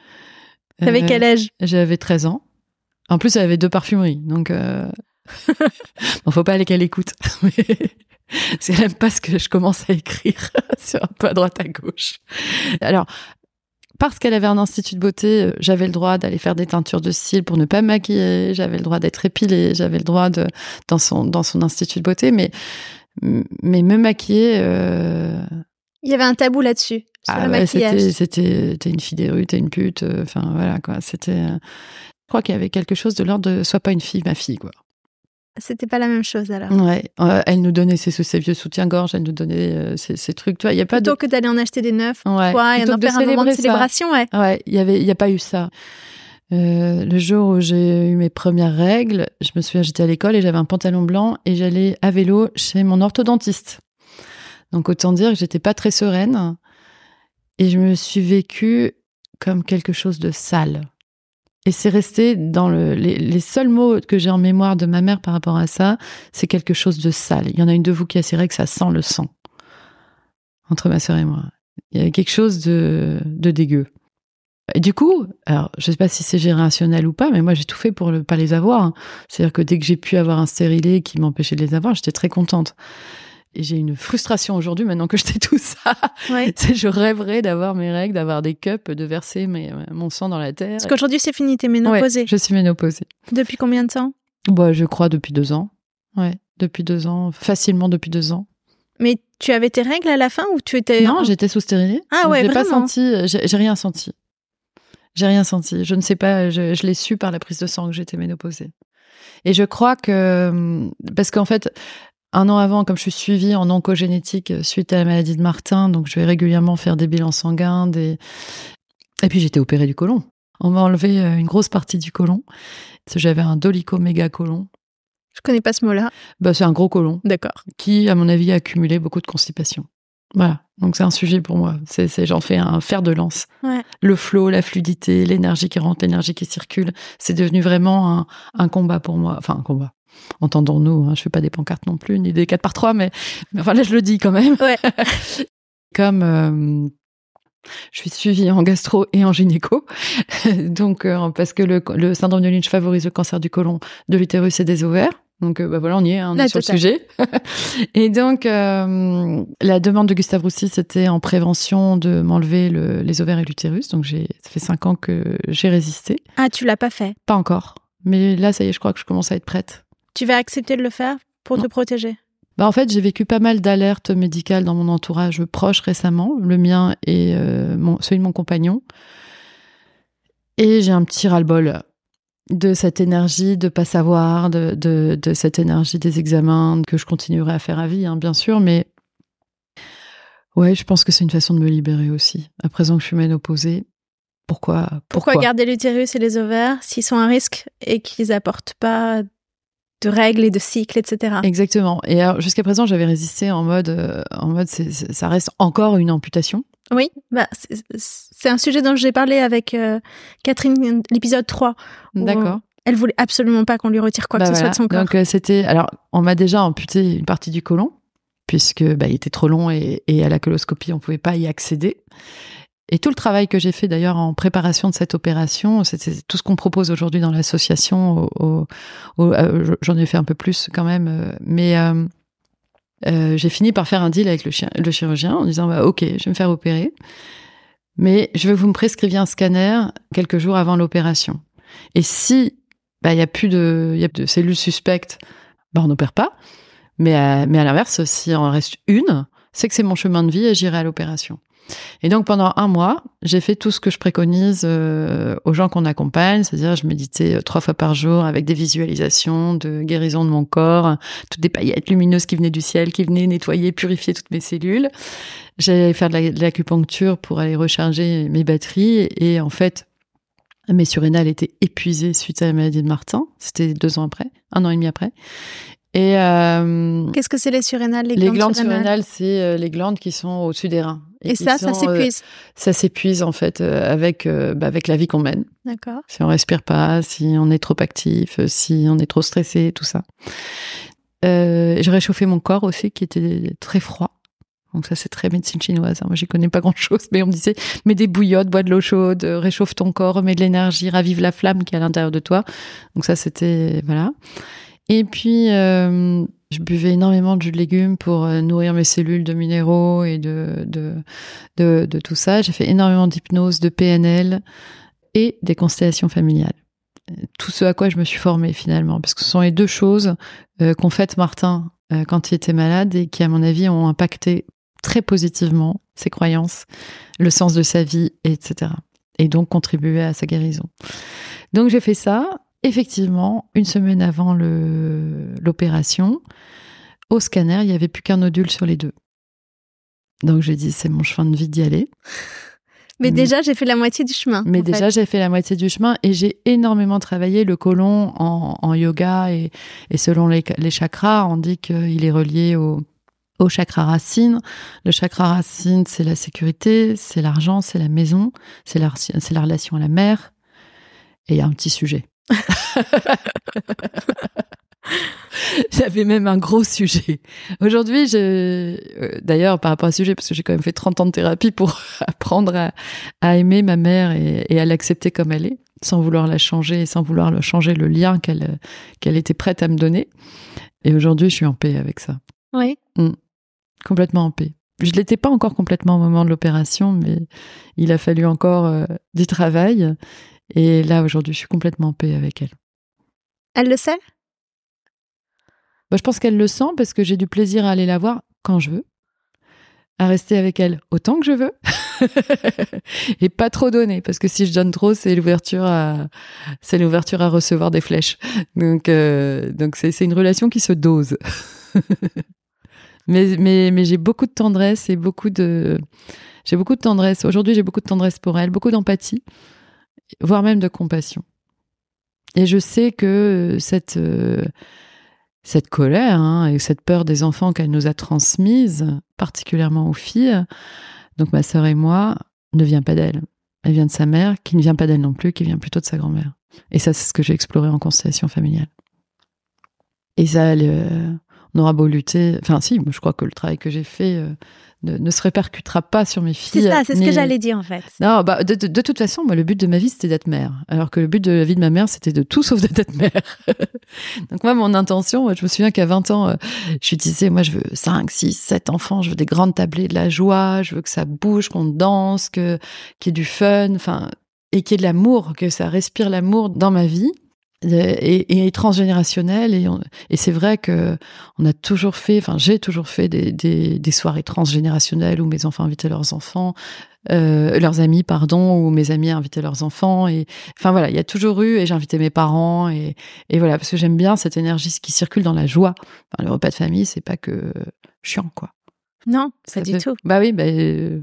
T'avais euh, quel âge? J'avais 13 ans. En plus, elle avait deux parfumeries, donc. Euh, bon, faut pas aller qu'elle écoute. c'est même pas ce que je commence à écrire sur un peu à droite à gauche. Alors, parce qu'elle avait un institut de beauté, euh, j'avais le droit d'aller faire des teintures de cils pour ne pas me maquiller, j'avais le droit d'être épilée, j'avais le droit de dans son dans son institut de beauté, mais mais me maquiller. Euh... Il y avait un tabou là-dessus. Ah ouais, c'était c'était t'es une fille des rues, t'es une pute. Euh, enfin voilà quoi. C'était. Euh, je crois qu'il y avait quelque chose de l'ordre de sois pas une fille, ma fille quoi. C'était pas la même chose alors. Ouais, elle nous donnait ses, ses vieux soutiens-gorge, elle nous donnait euh, ses, trucs. Tu vois, il y a pas Plutôt que d'aller en acheter des neufs, ouais. quoi, et en faire un moment de célébration, ouais. Ouais, il y avait, il y a pas eu ça. Euh, le jour où j'ai eu mes premières règles, je me souviens, j'étais à l'école et j'avais un pantalon blanc et j'allais à vélo chez mon orthodontiste. Donc autant dire que j'étais pas très sereine et je me suis vécue comme quelque chose de sale. Et c'est resté dans le, les, seuls mots que j'ai en mémoire de ma mère par rapport à ça, c'est quelque chose de sale. Il y en a une de vous qui a assuré que ça sent le sang. Entre ma sœur et moi. Il y avait quelque chose de, de dégueu. Et du coup, alors je sais pas si c'est générationnel ou pas, mais moi j'ai tout fait pour ne pas les avoir. C'est-à-dire que dès que j'ai pu avoir un stérilet qui m'empêchait de les avoir, j'étais très contente. Et j'ai une frustration aujourd'hui maintenant que je sais tout ça. Ouais. je rêverais d'avoir mes règles, d'avoir des cups, de verser mes, mon sang dans la terre. Parce qu'aujourd'hui c'est fini, t'es ménopausée. Ouais, je suis ménopausée. Depuis combien de temps? Bah, Je crois depuis deux ans. Ouais, depuis deux ans, facilement depuis deux ans. Mais tu avais tes règles à la fin ou tu étais Non, j'étais sous stérilet. Ah ouais, J'ai pas senti, j'ai rien senti. J'ai rien senti. Je ne sais pas, je, je l'ai su par la prise de sang que j'étais ménopausée. Et je crois que, parce qu'en fait, un an avant, comme je suis suivie en oncogénétique euh, suite à la maladie de Martin, donc je vais régulièrement faire des bilans sanguins, des... et puis j'étais opérée du côlon. On m'a enlevé euh, une grosse partie du côlon. J'avais un dolico méga côlon. Je connais pas ce mot-là. Bah, c'est un gros côlon. D'accord. Qui, à mon avis, a accumulé beaucoup de constipation. Voilà. Donc c'est un sujet pour moi. C'est, j'en fais un fer de lance. Ouais. Le flot, la fluidité, l'énergie qui rentre, l'énergie qui circule, c'est devenu vraiment un, un combat pour moi. Enfin, un combat entendons-nous, hein, je fais pas des pancartes non plus, ni des 4 par 3, mais, enfin là je le dis quand même. Ouais. Comme euh, je suis suivie en gastro et en gynéco, donc euh, parce que le, le, syndrome de Lynch favorise le cancer du côlon, de l'utérus et des ovaires. Donc bah voilà, on y est, hein, on est sur le sujet. et donc euh, la demande de Gustave Roussy, c'était en prévention de m'enlever les ovaires et l'utérus. Donc j'ai ça fait cinq ans que j'ai résisté. Ah, tu l'as pas fait Pas encore. Mais là, ça y est, je crois que je commence à être prête. Tu vas accepter de le faire pour te protéger? Bah en fait, j'ai vécu pas mal d'alertes médicales dans mon entourage proche récemment, le mien et euh, mon, celui de mon compagnon. Et j'ai un petit ras-le-bol de cette énergie de pas savoir, de, de, de, cette énergie des examens que je continuerai à faire à vie, hein, bien sûr, mais ouais, je pense que c'est une façon de me libérer aussi. À présent que je suis ménopausée, pourquoi, pourquoi? Pourquoi garder l'utérus et les ovaires s'ils sont un risque et qu'ils apportent pas de règles et de cycles, etc. Exactement. Et jusqu'à présent, j'avais résisté en mode, euh, en mode, ça reste encore une amputation. Oui, bah, c'est un sujet dont j'ai parlé avec euh, Catherine, l'épisode 3. D'accord. Elle voulait absolument pas qu'on lui retire quoi que bah ce soit de son corps. Donc euh, c'était, alors on m'a déjà amputé une partie du côlon puisque bah, il était trop long et, et à la coloscopie on pouvait pas y accéder. Et tout le travail que j'ai fait d'ailleurs en préparation de cette opération, c'est tout ce qu'on propose aujourd'hui dans l'association. Euh, j'en ai fait un peu plus quand même, euh, mais euh, j'ai fini par faire un deal avec le, chirurgien en disant bah, ok, je vais me faire opérer, mais je veux que vous me prescriviez un scanner quelques jours avant l'opération. Et si bah, il y a plus de, cellules suspectes, bah, on n'opère pas. Mais à, mais à l'inverse, s'il en reste une, c'est que c'est mon chemin de vie et j'irai à l'opération. Et donc pendant un mois, j'ai fait tout ce que je préconise euh, aux gens qu'on accompagne, c'est-à-dire je méditais euh, trois fois par jour avec des visualisations de guérison de mon corps, toutes des paillettes lumineuses qui venaient du ciel, qui venaient nettoyer, purifier toutes mes cellules. J'allais faire de l'acupuncture pour aller recharger mes batteries et en fait, mes surrénales étaient épuisées suite à la maladie de Martin. C'était deux ans après, un an et demi après. Et euh, qu'est-ce que c'est les surrénales Les glandes, surrénales, c'est les glandes qui sont au-dessus des reins. Et, ça, ça s'épuise. Euh, ça s'épuise en fait euh, avec euh, bah, avec la vie qu'on mène. D'accord. Si on respire pas, si on est trop actif, si on est trop stressé, tout ça. J'ai réchauffé mon corps aussi, qui était très froid. Donc ça, c'est très médecine chinoise. Hein. Moi, j'y connais pas grand-chose, mais on me disait, mets des bouillottes, bois de l'eau chaude, réchauffe ton corps, mets de l'énergie, ravive la flamme qui est à l'intérieur de toi. Donc ça, c'était voilà. Et puis, euh, je buvais énormément de jus de légumes pour euh, nourrir mes cellules de minéraux et de, de, de, tout ça. J'ai fait énormément d'hypnose, de PNL et des constellations familiales. Tout ce à quoi je me suis formée finalement, parce que ce sont les deux choses euh, qu'ont fait Martin euh, quand il était malade et qui, à mon avis, ont impacté très positivement ses croyances, le sens de sa vie, etc. Et donc contribué à sa guérison. Donc j'ai fait ça. Effectivement, une semaine avant l'opération, au scanner, il n'y avait plus qu'un nodule sur les deux. Donc j'ai dit, c'est mon chemin de vie d'y aller. Mais Mm. déjà, j'ai fait la moitié du chemin. Mais déjà, j'ai fait la moitié du chemin et j'ai énormément travaillé le côlon en, en yoga et, et selon les, les chakras, on dit qu'il est relié au, au chakra racine. Le chakra racine, c'est la sécurité, c'est l'argent, c'est la maison, c'est la, la relation à la mère. Et il y a un petit sujet. J'avais même un gros sujet. Aujourd'hui, je, euh, d'ailleurs, par rapport à ce sujet, parce que j'ai quand même fait 30 ans de thérapie pour apprendre à, à aimer ma mère et, et à l'accepter comme elle est, sans vouloir la changer et sans vouloir changer le lien qu'elle qu'elle était prête à me donner. Et aujourd'hui, je suis en paix avec ça, Oui. complètement en paix. Je l'étais pas encore complètement au moment de l'opération, mais il a fallu encore euh, du travail. Et là, aujourd'hui, je suis complètement en paix avec elle. Elle le sait? Bah, je pense qu'elle le sent parce que j'ai du plaisir à aller la voir quand je veux, à rester avec elle autant que je veux, et pas trop donner parce que si je donne trop, c'est l'ouverture à, c'est l'ouverture à recevoir des flèches. Donc, euh, donc c'est, c'est une relation qui se dose. mais mais mais j'ai beaucoup de tendresse et beaucoup de, j'ai beaucoup de tendresse. Aujourd'hui, j'ai beaucoup de tendresse pour elle, beaucoup d'empathie, voire même de compassion. Et je sais que cette euh, cette colère hein, et cette peur des enfants qu'elle nous a transmise, particulièrement aux filles, donc ma sœur et moi, ne vient pas d'elle. Elle vient de sa mère, qui ne vient pas d'elle non plus, qui vient plutôt de sa grand-mère. Et ça, c'est ce que j'ai exploré en constellation familiale. Et ça, elle, euh, on aura beau lutter. Enfin, si, je crois que le travail que j'ai fait euh, ne, ne se répercutera pas sur mes filles. C'est ça, c'est ce ni- que j'allais dire en fait. non, bah, de, de- de toute façon, moi, le but de ma vie, c'était d'être mère. Alors que le but de la vie de ma mère, c'était de tout sauf d'être mère. Donc, moi, mon intention, je me souviens qu'à 20 ans, euh, je disais, moi, je veux 5, 6, 7 enfants, je veux des grandes tablées de la joie, je veux que ça bouge, qu'on danse, que, qu'il y ait du fun, enfin, et qu'il y ait de l'amour, que ça respire l'amour dans ma vie. Et, et transgénérationnel et, et c'est vrai que on a toujours fait enfin j'ai toujours fait des, des, des soirées transgénérationnelles où mes enfants invitaient leurs enfants euh, leurs amis, pardon, ou mes amis invitaient leurs enfants. Et enfin voilà, il y a toujours eu, et j'ai invité mes parents, et, et voilà, parce que j'aime bien cette énergie qui circule dans la joie. Enfin, le repas de famille, c'est pas que chiant, quoi. Non, pas du tout. Bah oui, bah, euh,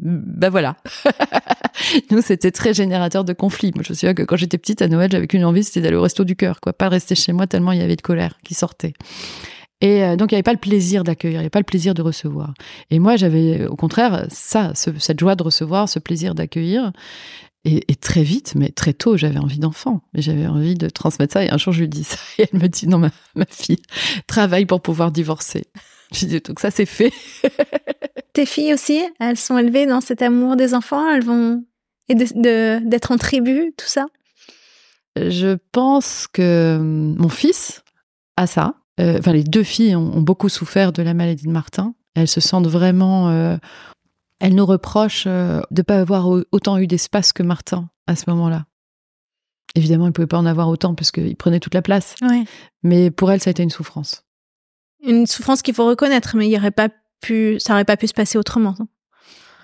bah voilà. Nous, c'était très générateur de conflits. Moi, je me souviens que quand j'étais petite, à Noël, j'avais qu'une envie, c'était d'aller au resto du cœur, quoi. Pas rester chez moi tellement il y avait de colère qui sortait. Et euh, donc, il n'y avait pas le plaisir d'accueillir, il n'y avait pas le plaisir de recevoir. Et moi, j'avais au contraire ça, ce- cette joie de recevoir, ce plaisir d'accueillir. Et, très vite, mais très tôt, j'avais envie d'enfant. J'avais envie de transmettre ça. Et un jour, je lui dis ça. Et elle me dit, non, ma, ma fille, travaille pour pouvoir divorcer. Je dis, donc ça, c'est fait. Tes filles aussi, elles sont élevées dans cet amour des enfants, elles vont et de d'être en tribu, tout ça? Je pense que hum, mon fils a ça. Euh, Enfin, les deux filles ont, ont beaucoup souffert de la maladie de Martin. Elles se sentent vraiment. euh, elles nous reprochent euh, de ne pas avoir au- autant eu d'espace que Martin à ce moment-là. Évidemment, il ne pouvait pas en avoir autant parce qu'il prenait toute la place. Ouais. Mais pour elle, ça a été une souffrance. Une souffrance qu'il faut reconnaître, mais il y aurait pas pu, ça aurait pas pu se passer autrement.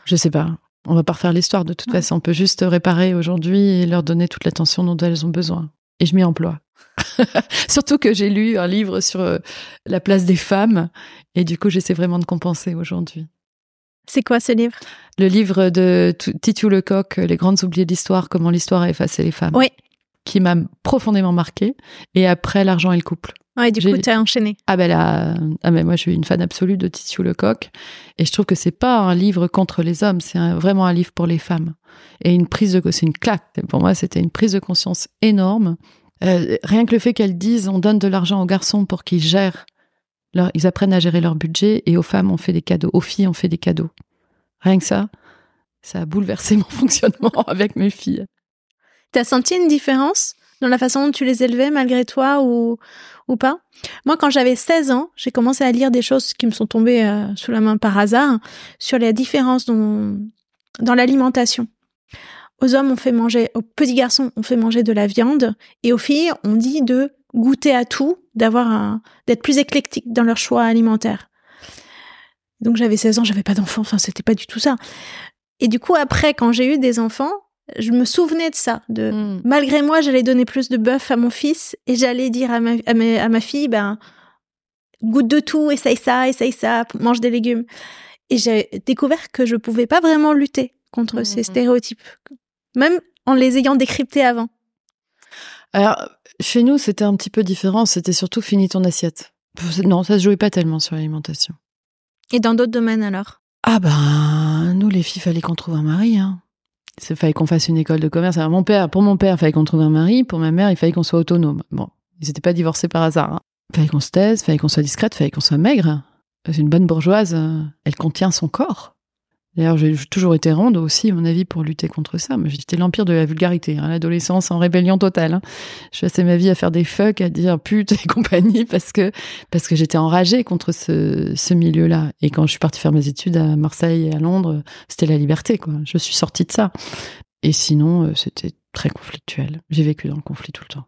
Je sais pas. On va pas refaire l'histoire de toute Ouais. façon. On peut juste réparer aujourd'hui et leur donner toute l'attention dont elles ont besoin. Et je m'y emploie. Surtout que j'ai lu un livre sur euh, la place des femmes et du coup j'essaie vraiment de compenser aujourd'hui. C'est quoi ce livre? Le livre de Titu Lecoq, Les grandes oubliées de l'histoire, comment l'histoire a effacé les femmes, Oui. qui m'a profondément marqué. Et après l'argent et le couple. Ouais, du coup, tu as enchaîné. Ah ben là, ah mais moi je suis une fan absolue de Titu Lecoq et je trouve que c'est pas un livre contre les hommes, c'est vraiment un livre pour les femmes et une prise de c'est une claque. Pour moi, c'était une prise de conscience énorme. Euh, rien que le fait qu'elles disent on donne de l'argent aux garçons pour qu'ils gèrent, leur, ils apprennent à gérer leur budget et aux femmes on fait des cadeaux, aux filles on fait des cadeaux. Rien que ça, ça a bouleversé mon fonctionnement avec mes filles. T'as senti une différence dans la façon dont tu les élevais malgré toi ou, ou pas Moi, quand j'avais 16 ans, j'ai commencé à lire des choses qui me sont tombées euh, sous la main par hasard sur la différence dans, l'alimentation. Aux hommes, on fait manger, aux petits garçons, on fait manger de la viande, et aux filles, on dit de goûter à tout, d'avoir d'être plus éclectique dans leur choix alimentaire. Donc j'avais 16 ans, j'avais pas d'enfants, enfin c'était pas du tout ça. Et du coup après, quand j'ai eu des enfants, je me souvenais de ça, de Mm. malgré moi, j'allais donner plus de bœuf à mon fils et j'allais dire à ma, à ma, à ma fille, ben goûte de tout, essaye ça, essaye ça, mange des légumes. Et j'ai découvert que je pouvais pas vraiment lutter contre ces stéréotypes, même en les ayant décryptés avant. Alors, chez nous, c'était un petit peu différent. C'était surtout fini ton assiette. Non, ça se jouait pas tellement sur l'alimentation. Et dans d'autres domaines alors? Ah ben, nous les filles, fallait qu'on trouve un mari. Hein. Il fallait qu'on fasse une école de commerce. Mon père, pour mon père, il fallait qu'on trouve un mari. Pour ma mère, il fallait qu'on soit autonome. Bon, ils n'étaient pas divorcés par hasard. Hein. Il fallait qu'on se taise, il fallait qu'on soit discrète, il fallait qu'on soit maigre. Une bonne bourgeoise, euh, elle contient son corps. D'ailleurs, j'ai toujours été ronde aussi, à mon avis, pour lutter contre ça. Mais j'étais l'empire de la vulgarité, hein, l'adolescence en rébellion totale. hein. Je passais ma vie à faire des fucks, à dire pute et compagnie, parce que parce que j'étais enragée contre ce, ce milieu-là. Et quand je suis partie faire mes études à Marseille et à Londres, c'était la liberté, quoi. Je suis sortie de ça. Et sinon, euh, c'était très conflictuel. J'ai vécu dans le conflit tout le temps.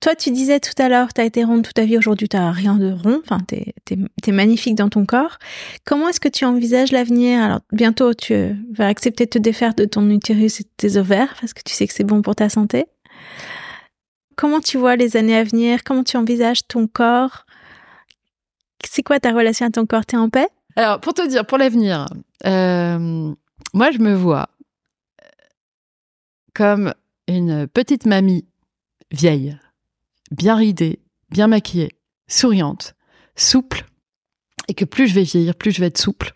Toi, tu disais tout à l'heure, tu as été ronde toute ta vie, aujourd'hui tu rien de rond, enfin tu es, magnifique dans ton corps. Comment est-ce que tu envisages l'avenir? Alors bientôt tu vas accepter de te défaire de ton utérus et de tes ovaires parce que tu sais que c'est bon pour ta santé. Comment tu vois les années à venir? Comment tu envisages ton corps? C'est quoi ta relation à ton corps? T'es en paix? Alors pour te dire, pour l'avenir, euh, moi je me vois comme une petite mamie vieille bien ridée, bien maquillée, souriante, souple, et que plus je vais vieillir, plus je vais être souple.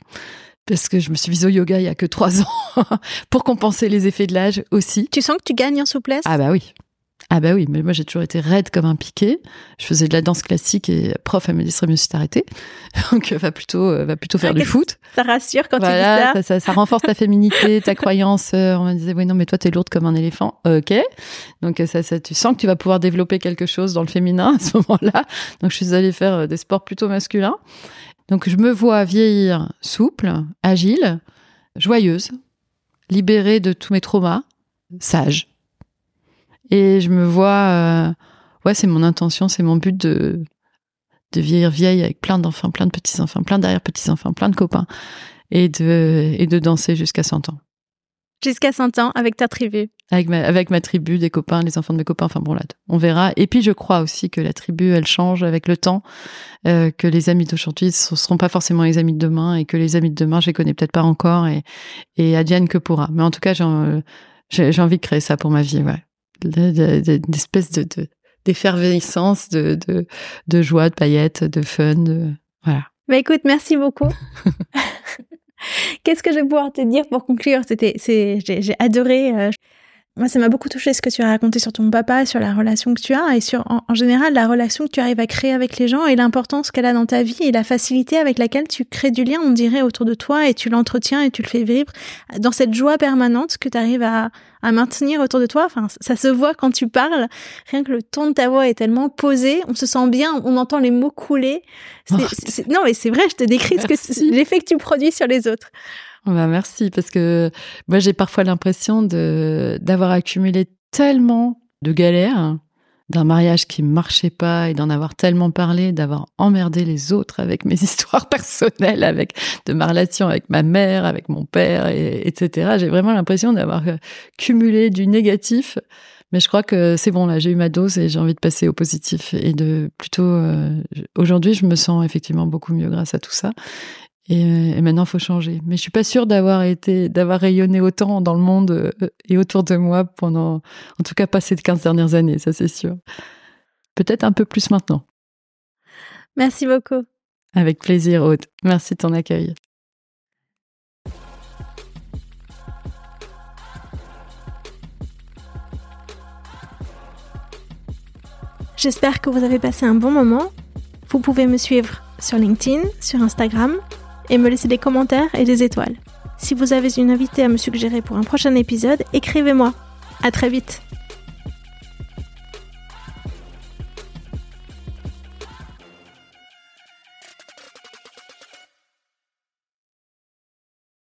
Parce que je me suis mise au yoga il y a que trois ans pour compenser les effets de l'âge aussi. Tu sens que tu gagnes en souplesse? Ah bah oui. Ah bah oui, mais moi j'ai toujours été raide comme un piqué. Je faisais de la danse classique et prof elle me dit serait mieux si t'arrêtais. Donc va plutôt euh, va plutôt faire Ah, du foot. Ça rassure quand Voilà, tu dis ça. ça, ça, ça renforce ta féminité, ta croyance. Euh, on me disait, oui, non, mais toi, t'es lourde comme un éléphant. Ok. Donc, euh, ça, ça, tu sens que tu vas pouvoir développer quelque chose dans le féminin à ce moment-là. Donc, je suis allée faire euh, des sports plutôt masculins. Donc, je me vois vieillir souple, agile, joyeuse, libérée de tous mes traumas, sage. Et je me vois, euh, ouais, c'est mon intention, c'est mon but de, de vieillir vieille avec plein d'enfants, plein de petits-enfants, plein d'arrière-petits-enfants, plein de copains et de, et de danser jusqu'à 100 ans. Jusqu'à 100 ans avec ta tribu. Avec ma, avec ma tribu, des copains, les enfants de mes copains, enfin bon là, on verra. Et puis je crois aussi que la tribu, elle change avec le temps, euh, que les amis d'aujourd'hui ne seront pas forcément les amis de demain et que les amis de demain, je les connais peut-être pas encore et, et advienne que pourra. Mais en tout cas, j'ai euh, j'ai envie de créer ça pour ma vie, ouais. De- de- d'effervescence, de, de, de joie, de paillettes, de fun, de, voilà. Bah écoute, merci beaucoup. Qu'est-ce que je vais pouvoir te dire pour conclure? C'était, c'est, j'ai, j'ai adoré. Moi, ça m'a beaucoup touché ce que tu as raconté sur ton papa, sur la relation que tu as et sur, en, en général, la relation que tu arrives à créer avec les gens et l'importance qu'elle a dans ta vie et la facilité avec laquelle tu crées du lien, on dirait, autour de toi et tu l'entretiens et tu le fais vivre dans cette joie permanente que tu arrives à, à maintenir autour de toi. Enfin, ça se voit quand tu parles. Rien que le ton de ta voix est tellement posé, on se sent bien, on entend les mots couler. Oh, non, mais c'est vrai, je te décris ce que Merci. l'effet que tu produis sur les autres. Bah merci parce que moi j'ai parfois l'impression de d'avoir accumulé tellement de galères d'un mariage qui marchait pas et d'en avoir tellement parlé, d'avoir emmerdé les autres avec mes histoires personnelles, avec de ma relation avec ma mère, avec mon père, et, etc. J'ai vraiment l'impression d'avoir euh, cumulé du négatif. Mais je crois que c'est bon là, j'ai eu ma dose et j'ai envie de passer au positif et de plutôt. euh, Aujourd'hui, je me sens effectivement beaucoup mieux grâce à tout ça. Et, euh, et maintenant, faut changer. Mais je suis pas sûre d'avoir été, d'avoir rayonné autant dans le monde euh, et autour de moi pendant, en tout cas, pas ces 15 dernières années, ça c'est sûr. Peut-être un peu plus maintenant. Merci beaucoup. Avec plaisir, Aude. Merci de ton accueil. J'espère que vous avez passé un bon moment. Vous pouvez me suivre sur LinkedIn, sur Instagram et me laisser des commentaires et des étoiles. Si vous avez une invitée à me suggérer pour un prochain épisode, écrivez-moi. À très vite.